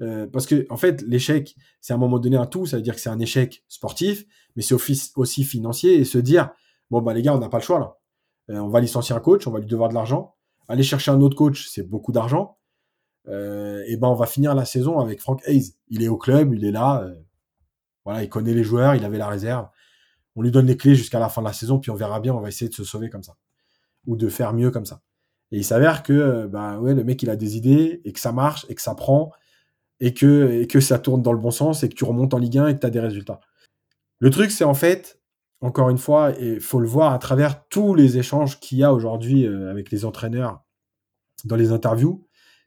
euh, parce que, en fait, l'échec, c'est à un moment donné un tout. Ça veut dire que c'est un échec sportif, mais c'est aussi, financier et se dire bon, bah, les gars, on n'a pas le choix là. Euh, on va licencier un coach, on va lui devoir de l'argent. Aller chercher un autre coach, c'est beaucoup d'argent. Euh, et ben, on va finir la saison avec Frank Hayes. Il est au club, il est là. euh, voilà, il connaît les joueurs, il avait la réserve. On lui donne les clés jusqu'à la fin de la saison, puis on verra bien, on va essayer de se sauver comme ça. Ou de faire mieux comme ça. Et il s'avère que euh, bah, ouais, le mec, il a des idées, et que ça marche, et que ça prend, et que, ça tourne dans le bon sens, et que tu remontes en Ligue 1 et que tu as des résultats. Le truc, c'est en fait, encore une fois, et faut le voir à travers tous les échanges qu'il y a aujourd'hui euh, avec les entraîneurs dans les interviews,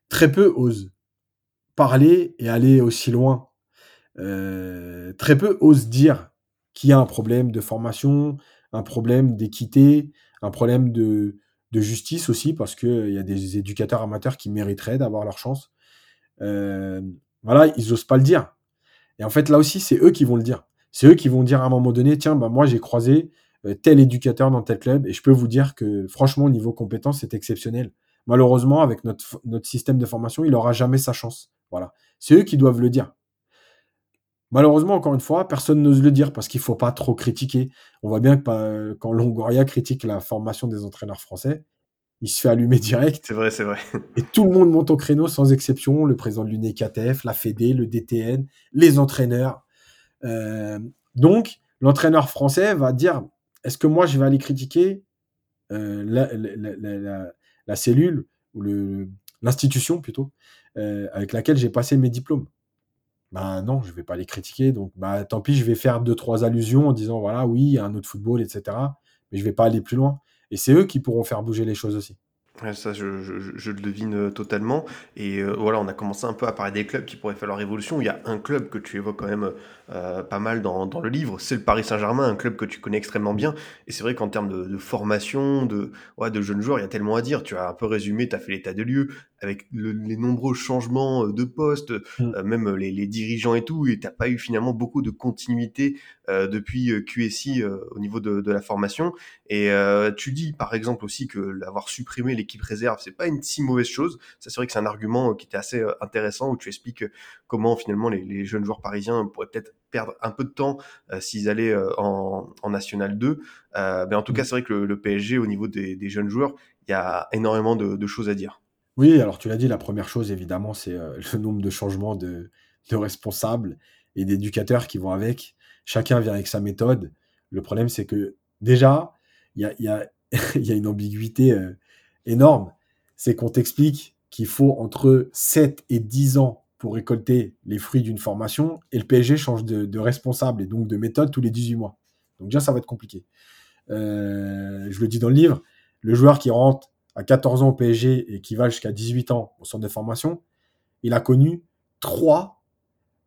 très peu osent parler et aller aussi loin. Euh, très peu osent dire qu'il y a un problème de formation, un problème d'équité, un problème de, justice aussi, parce qu'il y a des éducateurs amateurs qui mériteraient d'avoir leur chance. Euh, voilà, ils osent pas le dire. Et en fait, là aussi, c'est eux qui vont le dire. C'est eux qui vont dire à un moment donné, tiens, bah, moi j'ai croisé euh, tel éducateur dans tel club, et je peux vous dire que franchement, au niveau compétence, c'est exceptionnel. Malheureusement, avec notre, notre système de formation, il n'aura jamais sa chance. Voilà. C'est eux qui doivent le dire. Malheureusement, encore une fois, personne n'ose le dire parce qu'il faut pas trop critiquer. On voit bien que bah, quand Longoria critique la formation des entraîneurs français, il se fait allumer direct C'est vrai, c'est vrai. et tout le monde monte au créneau sans exception. Le président de l'UNECATF, la Fédé, le DTN, les entraîneurs. Euh, donc, l'entraîneur français va dire est-ce que moi je vais aller critiquer euh, la, la- la- la- la- la cellule ou l'institution plutôt euh, avec laquelle j'ai passé mes diplômes? Ben non, je vais pas les critiquer. Donc, bah, tant pis, je vais faire deux, trois allusions en disant, voilà, oui, il y a un autre football, etc. Mais je vais pas aller plus loin. Et c'est eux qui pourront faire bouger les choses aussi. Ça, je, le devine euh, totalement. Et euh, voilà, on a commencé un peu à parler des clubs qui pourraient faire leur évolution. Il y a un club que tu évoques quand même euh, pas mal dans, le livre, c'est le Paris Saint-Germain, un club que tu connais extrêmement bien. Et c'est vrai qu'en termes de, de formation, de, de jeunes joueurs, il y a tellement à dire. Tu as un peu résumé, tu as fait l'état des lieux avec le- les nombreux changements euh, de postes, Mm. euh, même les, les dirigeants et tout. Et tu pas eu finalement beaucoup de continuité euh, depuis euh, QSI euh, au niveau de, de la formation. Et euh, tu dis par exemple aussi que l'avoir supprimé l'équipe réserve, c'est pas une si mauvaise chose. Ça, c'est vrai que c'est un argument euh, qui était assez euh, intéressant où tu expliques euh, comment finalement les, les jeunes joueurs parisiens pourraient peut-être perdre un peu de temps euh, s'ils allaient euh, en, en National 2. Euh, mais en tout Mm. cas, c'est vrai que le, le PSG, au niveau des, des jeunes joueurs, il y a énormément de, de choses à dire. Oui, alors tu l'as dit, la première chose, évidemment, c'est euh, [laughs] le nombre de changements de, responsables et d'éducateurs qui vont avec. Chacun vient avec sa méthode. Le problème, c'est que déjà, il y a, [laughs] une ambiguïté euh, énorme. C'est qu'on t'explique qu'il faut entre 7 et 10 ans pour récolter les fruits d'une formation, et le PSG change de, de responsable et donc de méthode tous les 18 mois. Donc déjà, ça va être compliqué. Euh, je le dis dans le livre, le joueur qui rentre à 14 ans au PSG et qui va jusqu'à 18 ans au centre de formation, il a connu trois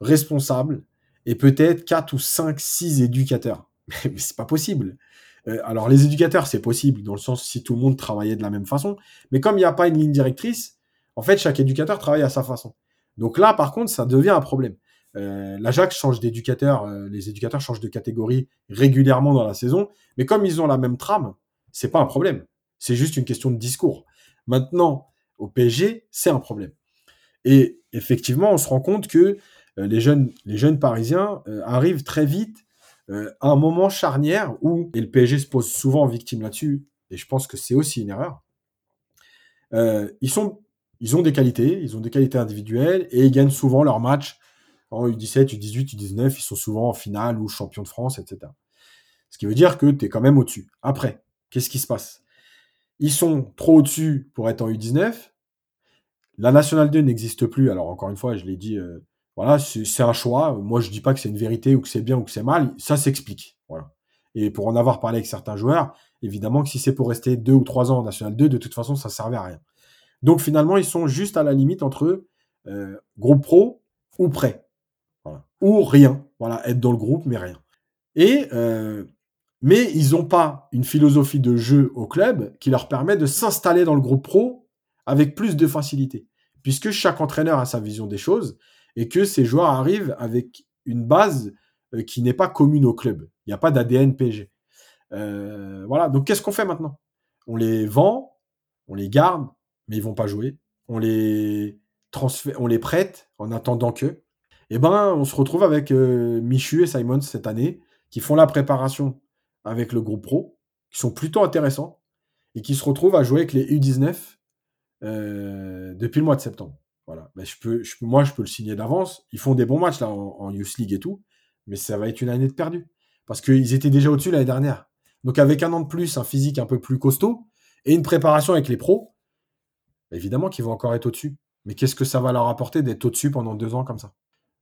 responsables et peut-être 4 ou 5, 6 éducateurs. [laughs] Mais c'est pas possible. Euh, alors les éducateurs, c'est possible dans le sens si tout le monde travaillait de la même façon, mais comme il n'y a pas une ligne directrice, en fait chaque éducateur travaille à sa façon. Donc là, par contre, ça devient un problème. Euh, L'Ajax change d'éducateur, euh, les éducateurs changent de catégorie régulièrement dans la saison, mais comme ils ont la même trame, c'est pas un problème. C'est juste une question de discours. Maintenant, au PSG, c'est un problème. Et effectivement, on se rend compte que euh, les, jeunes, Parisiens euh, arrivent très vite euh, à un moment charnière où, et le PSG se pose souvent victime là-dessus, et je pense que c'est aussi une erreur, ils, ils ont des qualités, ils ont des qualités individuelles, et ils gagnent souvent leurs matchs en U17, U18, U19, ils sont souvent en finale ou champion de France, etc. Ce qui veut dire que tu es quand même au-dessus. Après, qu'est-ce qui se passe? Ils sont trop au-dessus pour être en U19. La Nationale 2 n'existe plus. Alors, encore une fois, je l'ai dit, euh, voilà, c'est un choix. Moi, je dis pas que c'est une vérité ou que c'est bien ou que c'est mal. Ça s'explique. Et pour en avoir parlé avec certains joueurs, évidemment que si c'est pour rester deux ou trois ans en National 2, de toute façon, ça servait à rien. Donc, finalement, ils sont juste à la limite entre euh, groupe pro ou prêt. Ou rien. Voilà, être dans le groupe, mais rien. Et, euh, mais ils n'ont pas une philosophie de jeu au club qui leur permet de s'installer dans le groupe pro avec plus de facilité. Puisque chaque entraîneur a sa vision des choses et que ces joueurs arrivent avec une base euh, qui n'est pas commune au club. Il n'y a pas d'ADN PSG. Euh, voilà, donc qu'est-ce qu'on fait maintenant? On les vend, on les garde, mais ils vont pas jouer. On les transfère, on les prête en attendant que. Eh ben, on se retrouve avec euh, Michu et Simon cette année qui font la préparation avec le groupe pro, qui sont plutôt intéressants et qui se retrouvent à jouer avec les U19 euh, depuis le mois de septembre. Voilà. Ben, je peux, moi, je peux le signer d'avance. Ils font des bons matchs là en, Youth League et tout, mais ça va être une année de perdu parce qu'ils étaient déjà au-dessus l'année dernière. Donc avec un an de plus, un physique un peu plus costaud et une préparation avec les pros, ben, évidemment qu'ils vont encore être au-dessus. Mais qu'est-ce que ça va leur apporter d'être au-dessus pendant deux ans comme ça?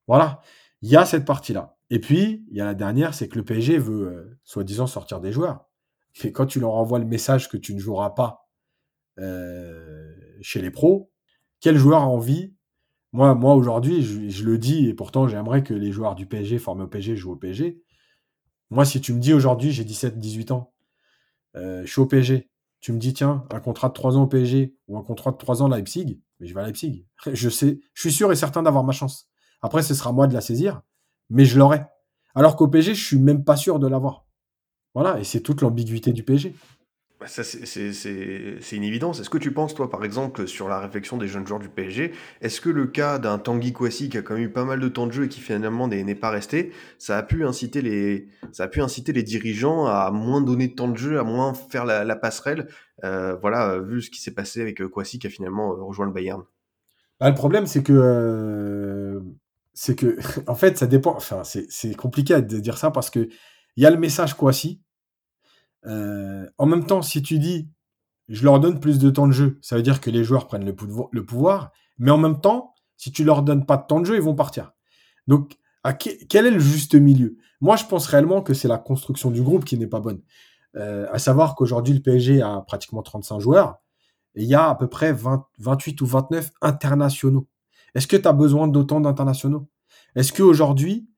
Voilà, il y a cette partie-là. Et puis, il y a la dernière, c'est que le PSG veut, euh, soi-disant, sortir des joueurs. Mais quand tu leur envoies le message que tu ne joueras pas euh, chez les pros, quel joueur a envie? Moi, moi aujourd'hui, je, le dis, et pourtant j'aimerais que les joueurs du PSG formés au PSG jouent au PSG. Moi, si tu me dis aujourd'hui, j'ai 17-18 ans, euh, je suis au PSG, tu me dis, tiens, un contrat de 3 ans au PSG ou un contrat de 3 ans à Leipzig, mais je vais à Leipzig. [laughs] Je sais, je suis sûr et certain d'avoir ma chance. Après, ce sera moi de la saisir, mais je l'aurai. Alors qu'au PSG, je suis même pas sûr de l'avoir. Voilà, et c'est toute l'ambiguïté du PSG. Bah, ça, c'est une évidence. Est-ce que tu penses, toi, par exemple, sur la réflexion des jeunes joueurs du PSG, est-ce que le cas d'un Tanguy Kouassi qui a quand même eu pas mal de temps de jeu et qui finalement n'est pas resté, ça a, pu inciter les, ça a pu inciter les dirigeants à moins donner de temps de jeu, à moins faire la, passerelle euh, Voilà, vu ce qui s'est passé avec euh, Kouassi qui a finalement euh, rejoint le Bayern? Bah, le problème, c'est que, c'est que, [laughs] en fait, ça dépend. Enfin, c'est compliqué de dire ça parce que il y a le message Kouassi euh, en même temps, si tu dis je leur donne plus de temps de jeu, ça veut dire que les joueurs prennent le, pouvoir, mais en même temps, si tu leur donnes pas de temps de jeu, ils vont partir. Donc, quel est le juste milieu? Moi, je pense réellement que c'est la construction du groupe qui n'est pas bonne. Euh, à savoir qu'aujourd'hui, le PSG a pratiquement 35 joueurs et il y a à peu près 28 ou 29 internationaux. Est-ce que tu as besoin d'autant d'internationaux? Est-ce qu'aujourd'hui,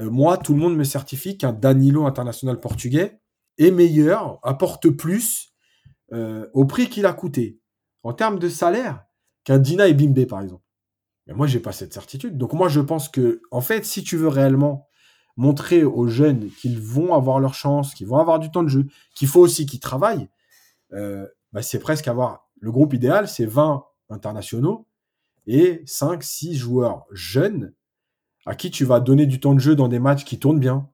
euh, moi, tout le monde me certifie qu'un Danilo international portugais, est meilleur, apporte plus euh, au prix qu'il a coûté en termes de salaire qu'un Dina et Bimbe, par exemple? Mais moi, j'ai pas cette certitude. Donc moi, je pense que, en fait, si tu veux réellement montrer aux jeunes qu'ils vont avoir leur chance, qu'ils vont avoir du temps de jeu, qu'il faut aussi qu'ils travaillent, euh, bah, c'est presque avoir le groupe idéal, c'est 20 internationaux et 5, 6 joueurs jeunes à qui tu vas donner du temps de jeu dans des matchs qui tournent bien,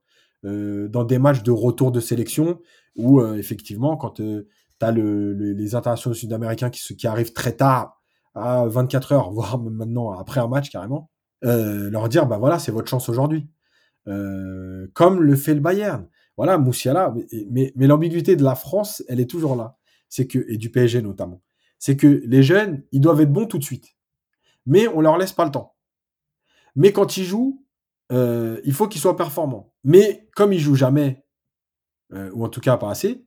euh, dans des matchs de retour de sélection où euh, effectivement quand tu as les internationaux sud-américains qui, arrivent très tard à 24 heures, [laughs] voire maintenant après un match carrément, euh, leur dire bah voilà c'est votre chance aujourd'hui. comme le fait le Bayern. Voilà, Moussiala, mais, mais, l'ambiguïté de la France, elle est toujours là. C'est que, et du PSG notamment, c'est que les jeunes, ils doivent être bons tout de suite. Mais on leur laisse pas le temps. Mais quand ils jouent, euh, il faut qu'il soit performant. Mais comme il joue jamais, euh, ou en tout cas pas assez,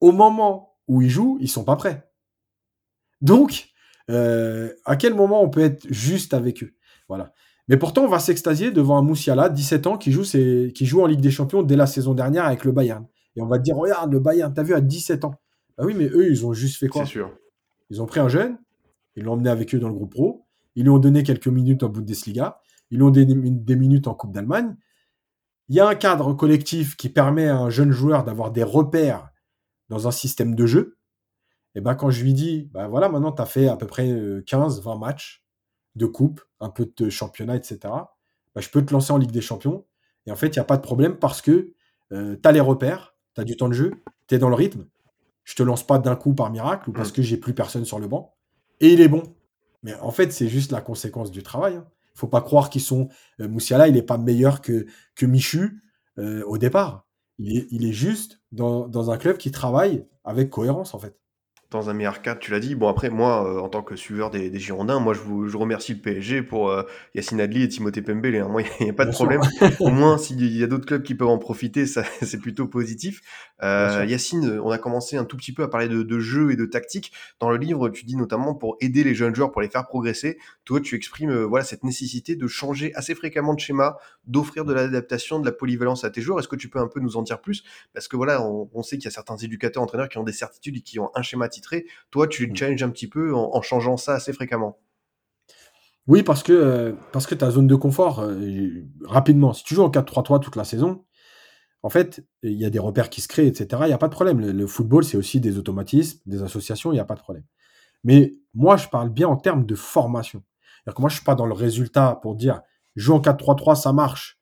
au moment où il joue, ils sont pas prêts. Donc, euh, à quel moment on peut être juste avec eux? Voilà. Mais pourtant, on va s'extasier devant un Moussiala, 17 ans, qui joue, qui joue en Ligue des Champions dès la saison dernière avec le Bayern. Et on va te dire, regarde, le Bayern, t'as vu, à 17 ans. Bah oui, mais eux, ils ont juste fait quoi? C'est sûr. Ils ont pris un jeune, ils l'ont emmené avec eux dans le groupe pro, ils lui ont donné quelques minutes en Bundesliga, ils ont des, minutes en Coupe d'Allemagne. Il y a un cadre collectif qui permet à un jeune joueur d'avoir des repères dans un système de jeu. Et ben quand je lui dis, ben voilà, maintenant tu as fait à peu près 15-20 euh, matchs de coupe, un peu de championnat, etc. Ben, je peux te lancer en Ligue des Champions. Et en fait, il n'y a pas de problème parce que euh, tu as les repères, tu as du temps de jeu, tu es dans le rythme. Je te lance pas d'un coup par miracle ou parce mm. que j'ai plus personne sur le banc. Et il est bon. Mais en fait, c'est juste la conséquence du travail. Hein faut pas croire qu'ils sont. Euh, Moussiala, il n'est pas meilleur que, que Michu euh, au départ. Il est, il est juste dans, dans, un club qui travaille avec cohérence, en fait. Dans un meilleur cadre, tu l'as dit. Bon, après, moi, euh, en tant que suiveur des, des Girondins, moi, je, vous, je remercie le PSG pour euh, Yacine Adli et Timothée Pembele. Hein. Moi, [laughs] il n'y a pas de Bien problème. [laughs] Au moins, s'il y a d'autres clubs qui peuvent en profiter, ça, [laughs] c'est plutôt positif. Euh, Yacine, on a commencé un tout petit peu à parler de, de jeu et de tactique. Dans le livre, tu dis notamment pour aider les jeunes joueurs, pour les faire progresser. Toi, tu exprimes euh, voilà cette nécessité de changer assez fréquemment de schéma, d'offrir de l'adaptation, de la polyvalence à tes joueurs. Est-ce que tu peux un peu nous en dire plus? Parce que voilà, on, on sait qu'il y a certains éducateurs, entraîneurs qui ont des certitudes et qui ont un schéma titré. Toi, tu Mm. challenges un petit peu en, en changeant ça assez fréquemment. Oui, parce que, euh, parce que ta zone de confort, euh, rapidement, si tu joues en 4-3-3 toute la saison, en fait, il y a des repères qui se créent, etc. Il n'y a pas de problème. Le, le football, c'est aussi des automatismes, des associations, il n'y a pas de problème. Mais moi, je parle bien en termes de formation. Que moi, je ne suis pas dans le résultat pour dire, joue en 4-3-3, ça marche.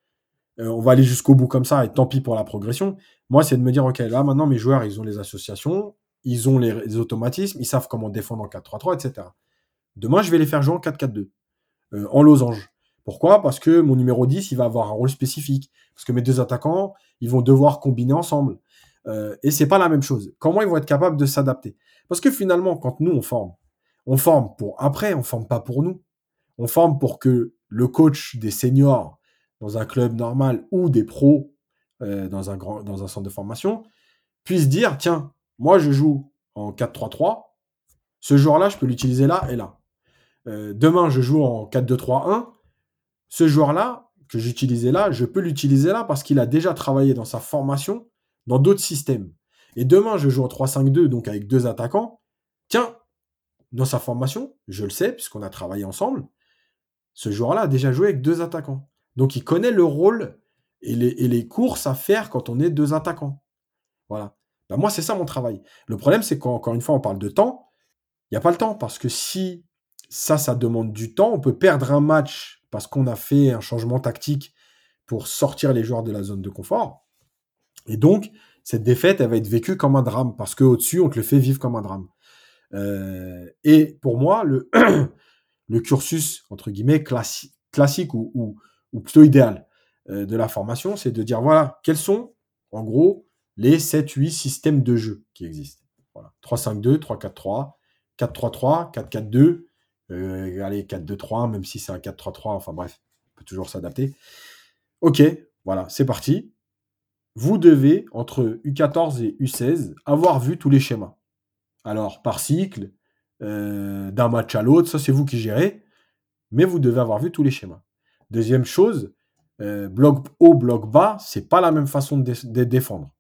Euh, on va aller jusqu'au bout comme ça, et tant pis pour la progression. Moi, c'est de me dire, OK, là, maintenant, mes joueurs, ils ont les associations, ils ont les, automatismes, ils savent comment défendre en 4-3-3, etc. Demain, je vais les faire jouer en 4-4-2 euh, en losange. Pourquoi? Parce que mon numéro 10, il va avoir un rôle spécifique. Parce que mes deux attaquants, ils vont devoir combiner ensemble. Euh, et c'est pas la même chose. Comment ils vont être capables de s'adapter? Parce que finalement, quand nous, on forme, on forme pour après, on forme pas pour nous. On forme pour que le coach des seniors dans un club normal ou des pros euh, dans un centre de formation puisse dire, tiens, moi je joue en 4-3-3, ce joueur-là, je peux l'utiliser là et là. Euh, demain, je joue en 4-2-3-1. Ce joueur-là, que j'utilisais là, je peux l'utiliser là parce qu'il a déjà travaillé dans sa formation dans d'autres systèmes. Et demain, je joue en 3-5-2, donc avec deux attaquants. Tiens, dans sa formation, je le sais, puisqu'on a travaillé ensemble, ce joueur-là a déjà joué avec deux attaquants. Donc, il connaît le rôle et les, et les courses à faire quand on est deux attaquants. Voilà. Ben, moi, c'est ça mon travail. Le problème, c'est qu'encore une fois, on parle de temps. Il n'y a pas le temps parce que si ça, ça demande du temps, on peut perdre un match parce qu'on a fait un changement tactique pour sortir les joueurs de la zone de confort. Et donc, cette défaite, elle va être vécue comme un drame parce qu'au-dessus, on te le fait vivre comme un drame. Euh, et pour moi, le, [clears throat] cursus, entre guillemets, classi classique ou, plutôt idéal euh, de la formation, c'est de dire, voilà, quels sont, en gros, les 7-8 systèmes de jeu qui existent. Voilà. 3-5-2, 3-4-3, 4-3-3, 4-4-2, euh, allez, 4-2-3, même si c'est un 4-3-3, enfin bref, on peut toujours s'adapter. Ok, voilà, c'est parti. Vous devez, entre U14 et U16, avoir vu tous les schémas. Alors, par cycle, euh, d'un match à l'autre, ça c'est vous qui gérez, mais vous devez avoir vu tous les schémas. Deuxième chose, euh, bloc haut, bloc bas, c'est pas la même façon de, défendre.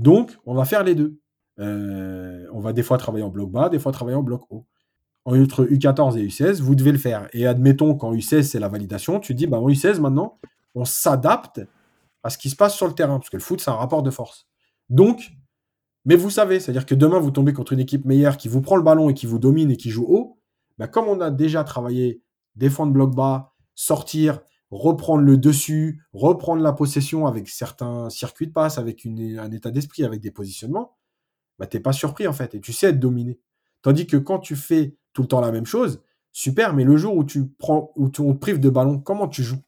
Donc, on va faire les deux. Euh, on va des fois travailler en bloc bas, des fois travailler en bloc haut. Entre U14 et U16, vous devez le faire. Et admettons qu'en U16, c'est la validation, tu dis, bah, en U16, maintenant, on s'adapte à ce qui se passe sur le terrain, parce que le foot, c'est un rapport de force. Donc, mais vous savez, c'est-à-dire que demain, vous tombez contre une équipe meilleure qui vous prend le ballon et qui vous domine et qui joue haut, bah, comme on a déjà travaillé défendre bloc bas, sortir, reprendre le dessus, reprendre la possession avec certains circuits de passe, avec un état d'esprit, avec des positionnements, bah, tu n'es pas surpris en fait, et tu sais être dominé. Tandis que quand tu fais tout le temps la même chose, super, mais le jour où tu prends, où tu, te prive de ballon, comment tu joues?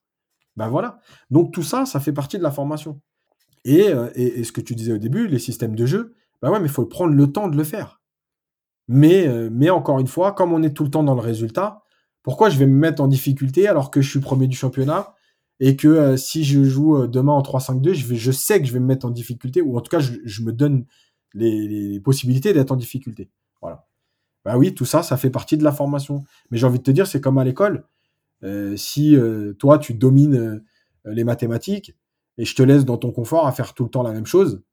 Ben voilà. Donc tout ça, ça fait partie de la formation. Et, euh, et, et, ce que tu disais au début, les systèmes de jeu, ben ouais, mais il faut prendre le temps de le faire. Mais, euh, mais encore une fois, comme on est tout le temps dans le résultat, pourquoi je vais me mettre en difficulté alors que je suis premier du championnat et que euh, si je joue euh, demain en 3-5-2, je, sais que je vais me mettre en difficulté, ou en tout cas, je, me donne les, possibilités d'être en difficulté. Voilà. Ben oui, tout ça, ça fait partie de la formation. Mais j'ai envie de te dire, c'est comme à l'école. Euh, si toi, tu domines les mathématiques et je te laisse dans ton confort à faire tout le temps la même chose,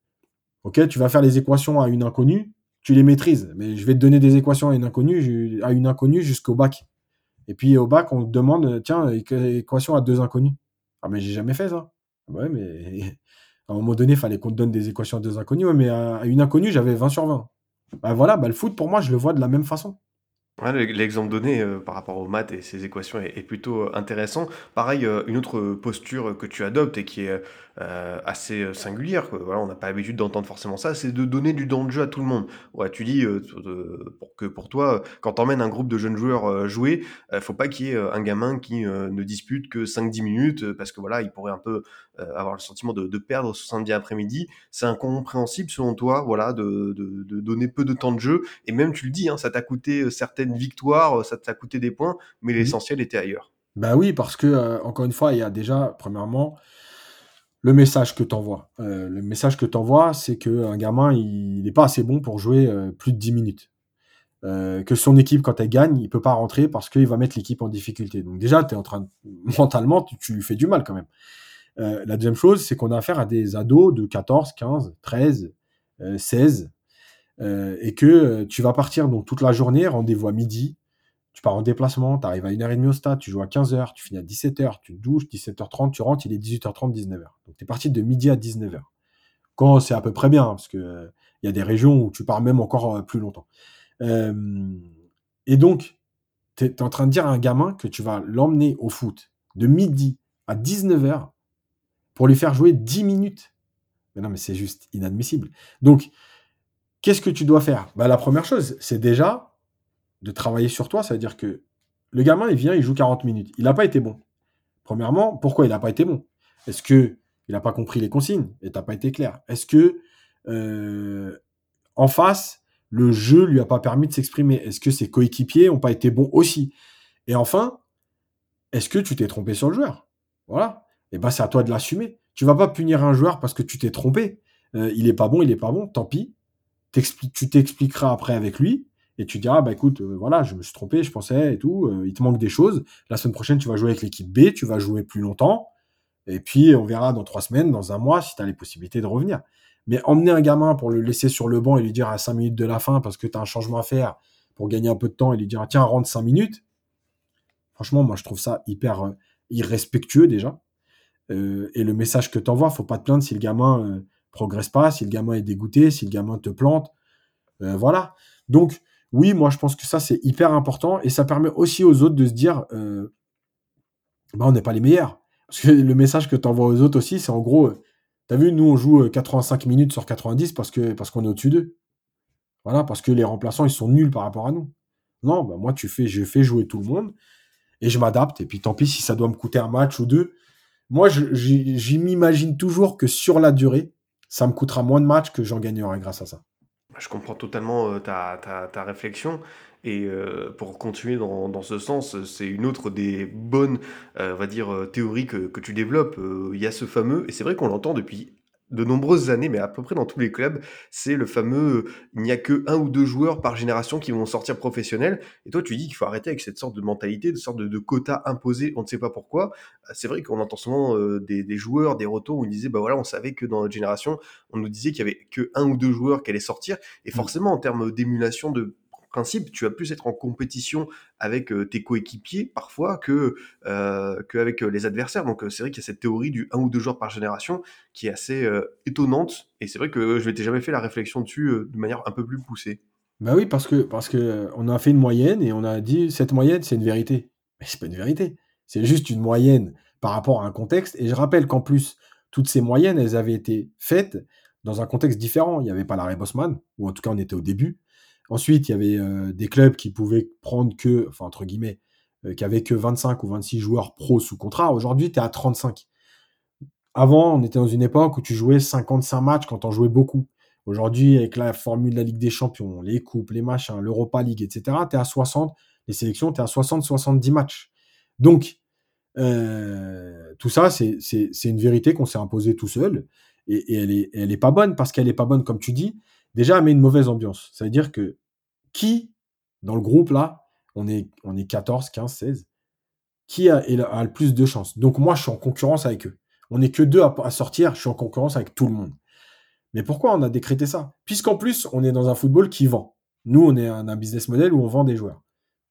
ok, tu vas faire les équations à une inconnue, tu les maîtrises. Mais je vais te donner des équations à une inconnue, à une inconnue jusqu'au bac. Et puis au bac, on te demande, tiens, équation à deux inconnues. Ah, mais j'ai jamais fait ça. Ouais, mais [laughs] à un moment donné, il fallait qu'on te donne des équations à deux inconnues. Ouais, mais à une inconnue, j'avais 20 sur 20. Bah voilà, bah le foot, pour moi, je le vois de la même façon. Ouais, l'exemple donné euh, par rapport aux maths et ces équations est, plutôt euh, intéressant. Pareil, euh, une autre posture que tu adoptes et qui est euh, assez euh, singulière, quoi. Voilà, on n'a pas l'habitude d'entendre forcément ça, c'est de donner du temps de jeu à tout le monde. Ouais, tu dis euh, euh, pour que pour toi, quand t'emmènes un groupe de jeunes joueurs jouer, faut pas qu'il y ait un gamin qui ne dispute que 5-10 minutes parce que voilà, il pourrait un peu avoir le sentiment de, de perdre ce samedi après-midi. C'est incompréhensible selon toi, voilà, de, de, de donner peu de temps de jeu et même tu le dis, hein, ça t'a coûté certaines victoires, ça t'a coûté des points, mais l'essentiel était ailleurs. Bah oui, parce que, euh, encore une fois, il y a déjà, premièrement, le message que tu envoies. le message que tu envoies, c'est qu'un gamin, il n'est pas assez bon pour jouer euh, plus de 10 minutes. Euh, que son équipe, quand elle gagne, il peut pas rentrer parce qu'il va mettre l'équipe en difficulté. Donc déjà, es en train de... [laughs] mentalement, tu, lui fais du mal quand même. Euh, la deuxième chose, c'est qu'on a affaire à des ados de 14, 15, 13, euh, 16, euh, et que euh, tu vas partir donc toute la journée, rendez-vous à midi, tu pars en déplacement, tu arrives à 1h30 au stade, tu joues à 15h, tu finis à 17h, tu te douches, 17h30, tu rentres, il est 18h30, 19h. Donc tu es parti de midi à 19h. Quand c'est à peu près bien, hein, parce euh, il y a des régions où tu pars même encore euh, plus longtemps. Euh, et donc, tu es, en train de dire à un gamin que tu vas l'emmener au foot de midi à 19h pour lui faire jouer 10 minutes. Mais non, mais c'est juste inadmissible. Donc, qu'est-ce que tu dois faire? Bah, La première chose, c'est déjà de travailler sur toi. Ça veut dire que le gamin, il vient, il joue 40 minutes. Il n'a pas été bon. Premièrement, pourquoi il n'a pas été bon? Est-ce que il n'a pas compris les consignes? Et t'as pas été clair Est-ce que euh, en face, le jeu lui a pas permis de s'exprimer? Est-ce que ses coéquipiers ont pas été bons aussi? Et enfin, est-ce que tu t'es trompé sur le joueur? Voilà. Et ben c'est à toi de l'assumer. Tu vas pas punir un joueur parce que tu t'es trompé. Euh, il est pas bon, il est pas bon, tant pis. tu t'expliqueras après avec lui et tu diras bah écoute euh, voilà je me suis trompé je pensais et tout euh, il te manque des choses. La semaine prochaine tu vas jouer avec l'équipe B tu vas jouer plus longtemps. Et puis on verra dans trois semaines dans un mois si tu as les possibilités de revenir. Mais emmener un gamin pour le laisser sur le banc et lui dire à 5 minutes de la fin parce que tu as un changement à faire pour gagner un peu de temps et lui dire tiens rentre 5 minutes. Franchement moi je trouve ça hyper euh, irrespectueux déjà. Et le message que tu envoies faut pas te plaindre si le gamin progresse pas si le gamin est dégoûté si le gamin te plante. Voilà. Donc oui, moi je pense que ça c'est hyper important et ça permet aussi aux autres de se dire euh, bah, on n'est pas les meilleurs. Parce que le message que tu envoies aux autres aussi, c'est en gros, euh, t'as vu, nous on joue 85 minutes sur 90 parce que parce qu'on est au-dessus d'eux. Voilà, parce que les remplaçants ils sont nuls par rapport à nous. Non, bah moi tu fais, je fais jouer tout le monde et je m'adapte. Et puis tant pis si ça doit me coûter un match ou deux. Moi, j'y m'imagine toujours que sur la durée, ça me coûtera moins de matchs que j'en gagnerai grâce à ça. Je comprends totalement euh, ta, réflexion. Et euh, pour continuer dans, ce sens, c'est une autre des bonnes, euh, théories que, que tu développes. Il y a ce fameux, et c'est vrai qu'on l'entend depuis de nombreuses années, mais à peu près dans tous les clubs, c'est le fameux il n'y a que un ou deux joueurs par génération qui vont sortir professionnels. Et toi, tu dis qu'il faut arrêter avec cette sorte de mentalité, de sorte de, de quota imposé, on ne sait pas pourquoi. C'est vrai qu'on entend souvent euh, des, des, joueurs, des retours où ils disaient, bah voilà, on savait que dans notre génération, on nous disait qu'il y avait que un ou deux joueurs qui allaient sortir. Et forcément, en termes d'émulation de principe, tu vas plus être en compétition avec euh, tes coéquipiers parfois que euh, qu'avec les adversaires. Donc c'est vrai qu'il y a cette théorie du un ou deux joueurs par génération qui est assez euh, étonnante. Et c'est vrai que je m'étais jamais fait la réflexion dessus euh, de manière un peu plus poussée. Bah oui, parce que parce que on a fait une moyenne et on a dit cette moyenne c'est une vérité. Mais c'est pas une vérité. C'est juste une moyenne par rapport à un contexte. Et je rappelle qu'en plus toutes ces moyennes elles avaient été faites dans un contexte différent. Il n'y avait pas l'arrêt Bosman, ou en tout cas on était au début. Ensuite, il y avait euh, des clubs qui pouvaient prendre que, enfin, entre guillemets, euh, qui avaient que 25 ou 26 joueurs pros sous contrat. Aujourd'hui, tu es à 35. Avant, on était dans une époque où tu jouais 55 matchs quand on jouait beaucoup. Aujourd'hui, avec la formule de la Ligue des Champions, les coupes, les machins, l'Europa League, etc., tu es à 60, les sélections, tu es à 60-70 matchs. Donc, euh, tout ça, c'est une vérité qu'on s'est imposée tout seul. Et, elle, est, elle est pas bonne parce qu'elle est pas bonne, comme tu dis déjà, met une mauvaise ambiance. Ça veut dire que qui, dans le groupe là, on est, on est 14, 15, 16, qui a, a, le plus de chances? Donc moi, je suis en concurrence avec eux. On n'est que deux à, sortir, je suis en concurrence avec tout le monde. Mais pourquoi on a décrété ça? Puisqu'en plus, on est dans un football qui vend. Nous, on est un, un business model où on vend des joueurs.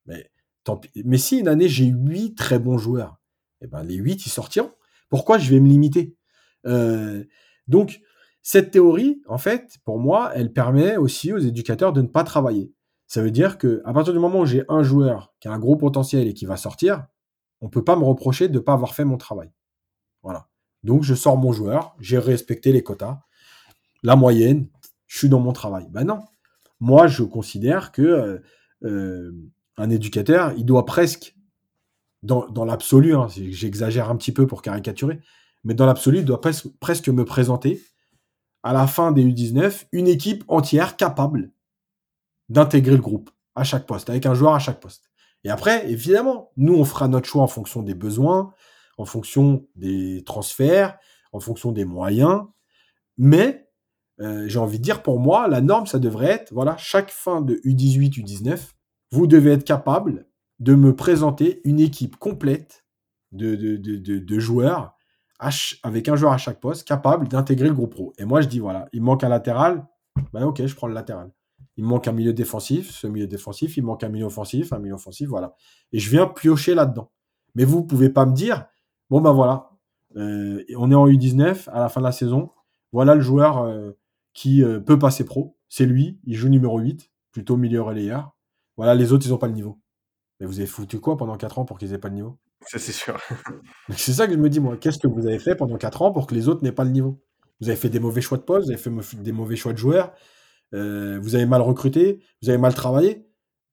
Mais, tant. Mais si une année, j'ai huit très bons joueurs, eh ben, les huit, ils sortiront. Pourquoi je vais me limiter? Euh, Donc, cette théorie, en fait, pour moi, elle permet aussi aux éducateurs de ne pas travailler. Ça veut dire que à partir du moment où j'ai un joueur qui a un gros potentiel et qui va sortir, on peut pas me reprocher de ne pas avoir fait mon travail. Voilà. Donc je sors mon joueur, j'ai respecté les quotas, la moyenne, je suis dans mon travail. Ben non. Moi, je considère que euh, euh, un éducateur, il doit presque, dans, l'absolu, hein, j'exagère un petit peu pour caricaturer, mais dans l'absolu, il doit presque me présenter à la fin des U19 une équipe entière capable d'intégrer le groupe à chaque poste, avec un joueur à chaque poste. Et après, évidemment, nous, on fera notre choix en fonction des besoins, en fonction des transferts, en fonction des moyens. Mais euh, j'ai envie de dire, pour moi, la norme, ça devrait être, voilà, chaque fin de U18, U19, vous devez être capable de me présenter une équipe complète de, joueurs avec un joueur à chaque poste capable d'intégrer le groupe pro. Et moi, je dis, voilà, il manque un latéral, ben ok, je prends le latéral. Il manque un milieu défensif, ce milieu défensif, il manque un milieu offensif, un milieu offensif, voilà. Et je viens piocher là-dedans. Mais vous ne pouvez pas me dire, bon ben voilà, euh, on est en U19 à la fin de la saison, voilà le joueur euh, qui euh, peut passer pro, c'est lui, il joue numéro 8, plutôt milieu relayeur. Voilà, les autres, ils n'ont pas le niveau. Mais vous avez foutu quoi pendant 4 ans pour qu'ils aient pas le niveau? Ça, c'est sûr. c'est ça que je me dis, moi. Qu'est-ce que vous avez fait pendant 4 ans pour que les autres n'aient pas le niveau? Vous avez fait des mauvais choix de poste, vous avez fait des mauvais choix de joueurs, euh, vous avez mal recruté, vous avez mal travaillé.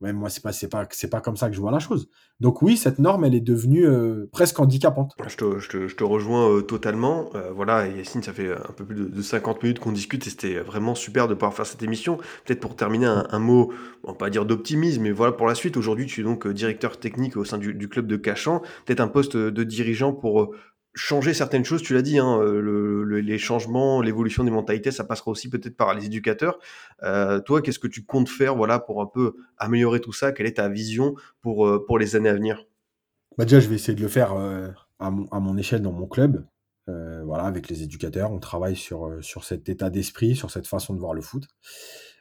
Même moi, c'est pas, c'est pas, c'est pas comme ça que je vois la chose. Donc oui, cette norme, elle est devenue euh, presque handicapante. Je te, rejoins euh, totalement. voilà, Yacine, ça fait un peu plus de, 50 minutes qu'on discute et c'était vraiment super de pouvoir faire cette émission. Peut-être pour terminer un, mot, on va pas dire d'optimisme, mais voilà pour la suite. Aujourd'hui, tu es donc directeur technique au sein du, du club de Cachan. Peut-être un poste de dirigeant pour changer certaines choses, tu l'as dit, hein, le, les changements, l'évolution des mentalités, ça passera aussi peut-être par les éducateurs. Euh, toi, qu'est-ce que tu comptes faire voilà, pour un peu améliorer tout ça? Quelle est ta vision pour, euh, pour les années à venir? Bah Déjà, je vais essayer de le faire euh, à, mon, à, mon, échelle dans mon club. voilà, avec les éducateurs, on travaille sur, sur cet état d'esprit, sur cette façon de voir le foot.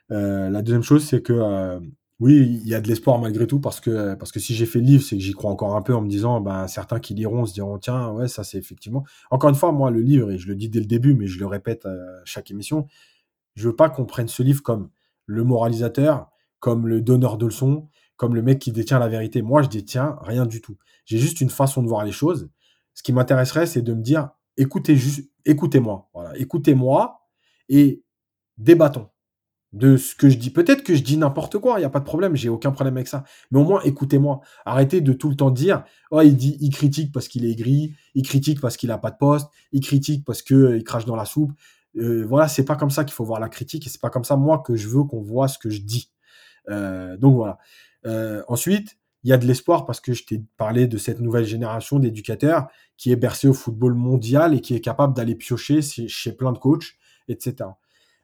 la deuxième chose, c'est que oui, il y a de l'espoir malgré tout parce que parce que si j'ai fait le livre, c'est que j'y crois encore un peu en me disant, ben certains qui liront se diront tiens ouais ça c'est effectivement. Encore une fois moi le livre et je le dis dès le début mais je le répète à chaque émission, je veux pas qu'on prenne ce livre comme le moralisateur, comme le donneur de leçons, comme le mec qui détient la vérité. Moi je détiens rien du tout. J'ai juste une façon de voir les choses. Ce qui m'intéresserait c'est de me dire écoutez juste écoutez-moi voilà écoutez-moi et débattons de ce que je dis. Peut-être que je dis n'importe quoi, il n'y a pas de problème, j'ai aucun problème avec ça. Mais au moins, écoutez-moi. Arrêtez de tout le temps dire, oh, il dit, il critique parce qu'il est aigri, il critique parce qu'il n'a pas de poste, il critique parce qu'il euh, il crache dans la soupe. Euh, voilà, c'est pas comme ça qu'il faut voir la critique et c'est pas comme ça, moi, que je veux qu'on voit ce que je dis. Euh, donc voilà. ensuite, il y a de l'espoir parce que je t'ai parlé de cette nouvelle génération d'éducateurs qui est bercée au football mondial et qui est capable d'aller piocher chez plein de coachs, etc.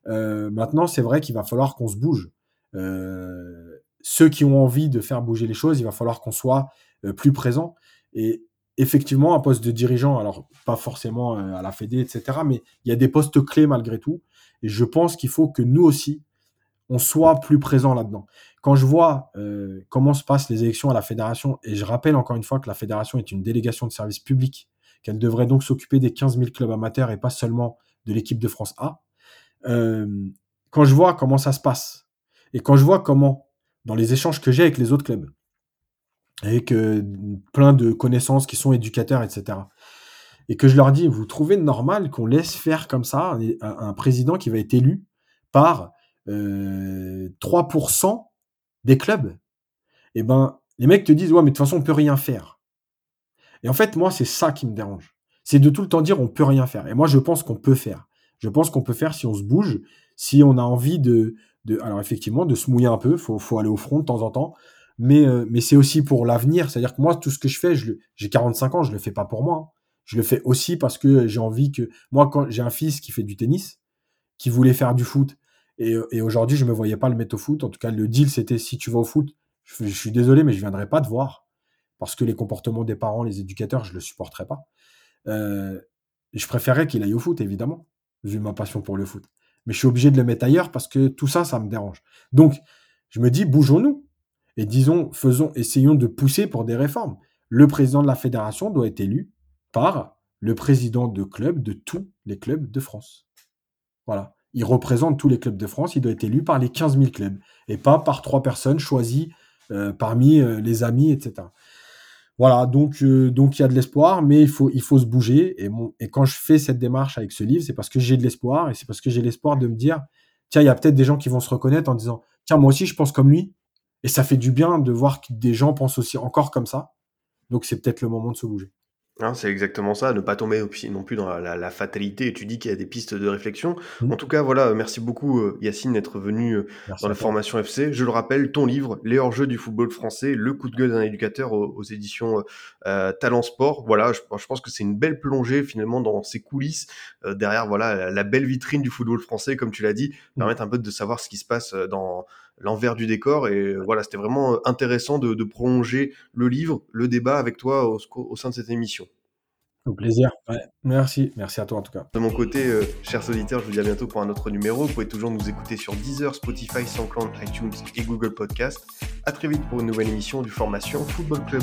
Euh, maintenant, c'est vrai qu'il va falloir qu'on se bouge. Euh, ceux qui ont envie de faire bouger les choses, il va falloir qu'on soit euh, plus présent. Et effectivement, un poste de dirigeant, alors pas forcément à la Fédé, etc., mais il y a des postes clés malgré tout. Et je pense qu'il faut que nous aussi, on soit plus présent là-dedans. Quand je vois comment se passent les élections à la fédération, et je rappelle encore une fois que la fédération est une délégation de service public, qu'elle devrait donc s'occuper des 15 000 clubs amateurs et pas seulement de l'équipe de France A, euh, quand je vois comment ça se passe, et quand je vois comment, dans les échanges que j'ai avec les autres clubs, avec euh, plein de connaissances qui sont éducateurs, etc., et que je leur dis, vous trouvez normal qu'on laisse faire comme ça un, président qui va être élu par 3% euh, des clubs? Eh ben, les mecs te disent, ouais, mais de toute façon, on peut rien faire. Et en fait, moi, c'est ça qui me dérange. C'est de tout le temps dire, on peut rien faire. Et moi, je pense qu'on peut faire je pense qu'on peut faire si on se bouge, si on a envie de, de alors effectivement, de se mouiller un peu, faut, faut aller au front de temps en temps, mais, euh, mais c'est aussi pour l'avenir. C'est-à-dire que moi, tout ce que je fais, j'ai 45 ans, je le fais pas pour moi. Hein. Je le fais aussi parce que j'ai envie que, moi, quand j'ai un fils qui fait du tennis, qui voulait faire du foot, et, et aujourd'hui, je me voyais pas le mettre au foot. En tout cas, le deal, c'était si tu vas au foot, je, suis désolé, mais je viendrai pas te voir parce que les comportements des parents, les éducateurs, je le supporterai pas. Euh, je préférais qu'il aille au foot, évidemment vu ma passion pour le foot. Mais je suis obligé de le mettre ailleurs parce que tout ça, ça me dérange. Donc, je me dis, bougeons-nous. Et disons, faisons, essayons de pousser pour des réformes. Le président de la fédération doit être élu par le président de club de tous les clubs de France. Voilà. il représente tous les clubs de France, il doit être élu par les 15 000 clubs et pas par trois personnes choisies euh, parmi euh, les amis, etc. Voilà, donc euh, donc il y a de l'espoir, mais il faut il faut se bouger. Et, et quand je fais cette démarche avec ce livre, c'est parce que j'ai de l'espoir et c'est parce que j'ai l'espoir de me dire tiens, il y a peut-être des gens qui vont se reconnaître en disant tiens moi aussi je pense comme lui et ça fait du bien de voir que des gens pensent aussi encore comme ça. Donc c'est peut-être le moment de se bouger. Hein, c'est exactement ça, ne pas tomber non plus dans la, fatalité. Et tu dis qu'il y a des pistes de réflexion. Mmh. En tout cas, voilà, merci beaucoup euh, Yacine d'être venu euh, dans la formation FC. Je le rappelle, ton livre, Les hors-jeux du football français, le coup de gueule d'un éducateur aux, éditions euh, Talent Sport. Voilà, je, pense que c'est une belle plongée finalement dans ces coulisses derrière voilà la, belle vitrine du football français, comme tu l'as dit, mmh. permettre un peu de savoir ce qui se passe dans l'envers du décor. Et voilà, c'était vraiment intéressant de, prolonger le livre, le débat avec toi au sein de cette émission. Au plaisir. Merci. Merci à toi en tout cas. De mon côté, euh, chers auditeurs, je vous dis à bientôt pour un autre numéro. Vous pouvez toujours nous écouter sur Deezer, Spotify, SoundCloud, iTunes et Google Podcast. À très vite pour une nouvelle émission du Formation Football Club.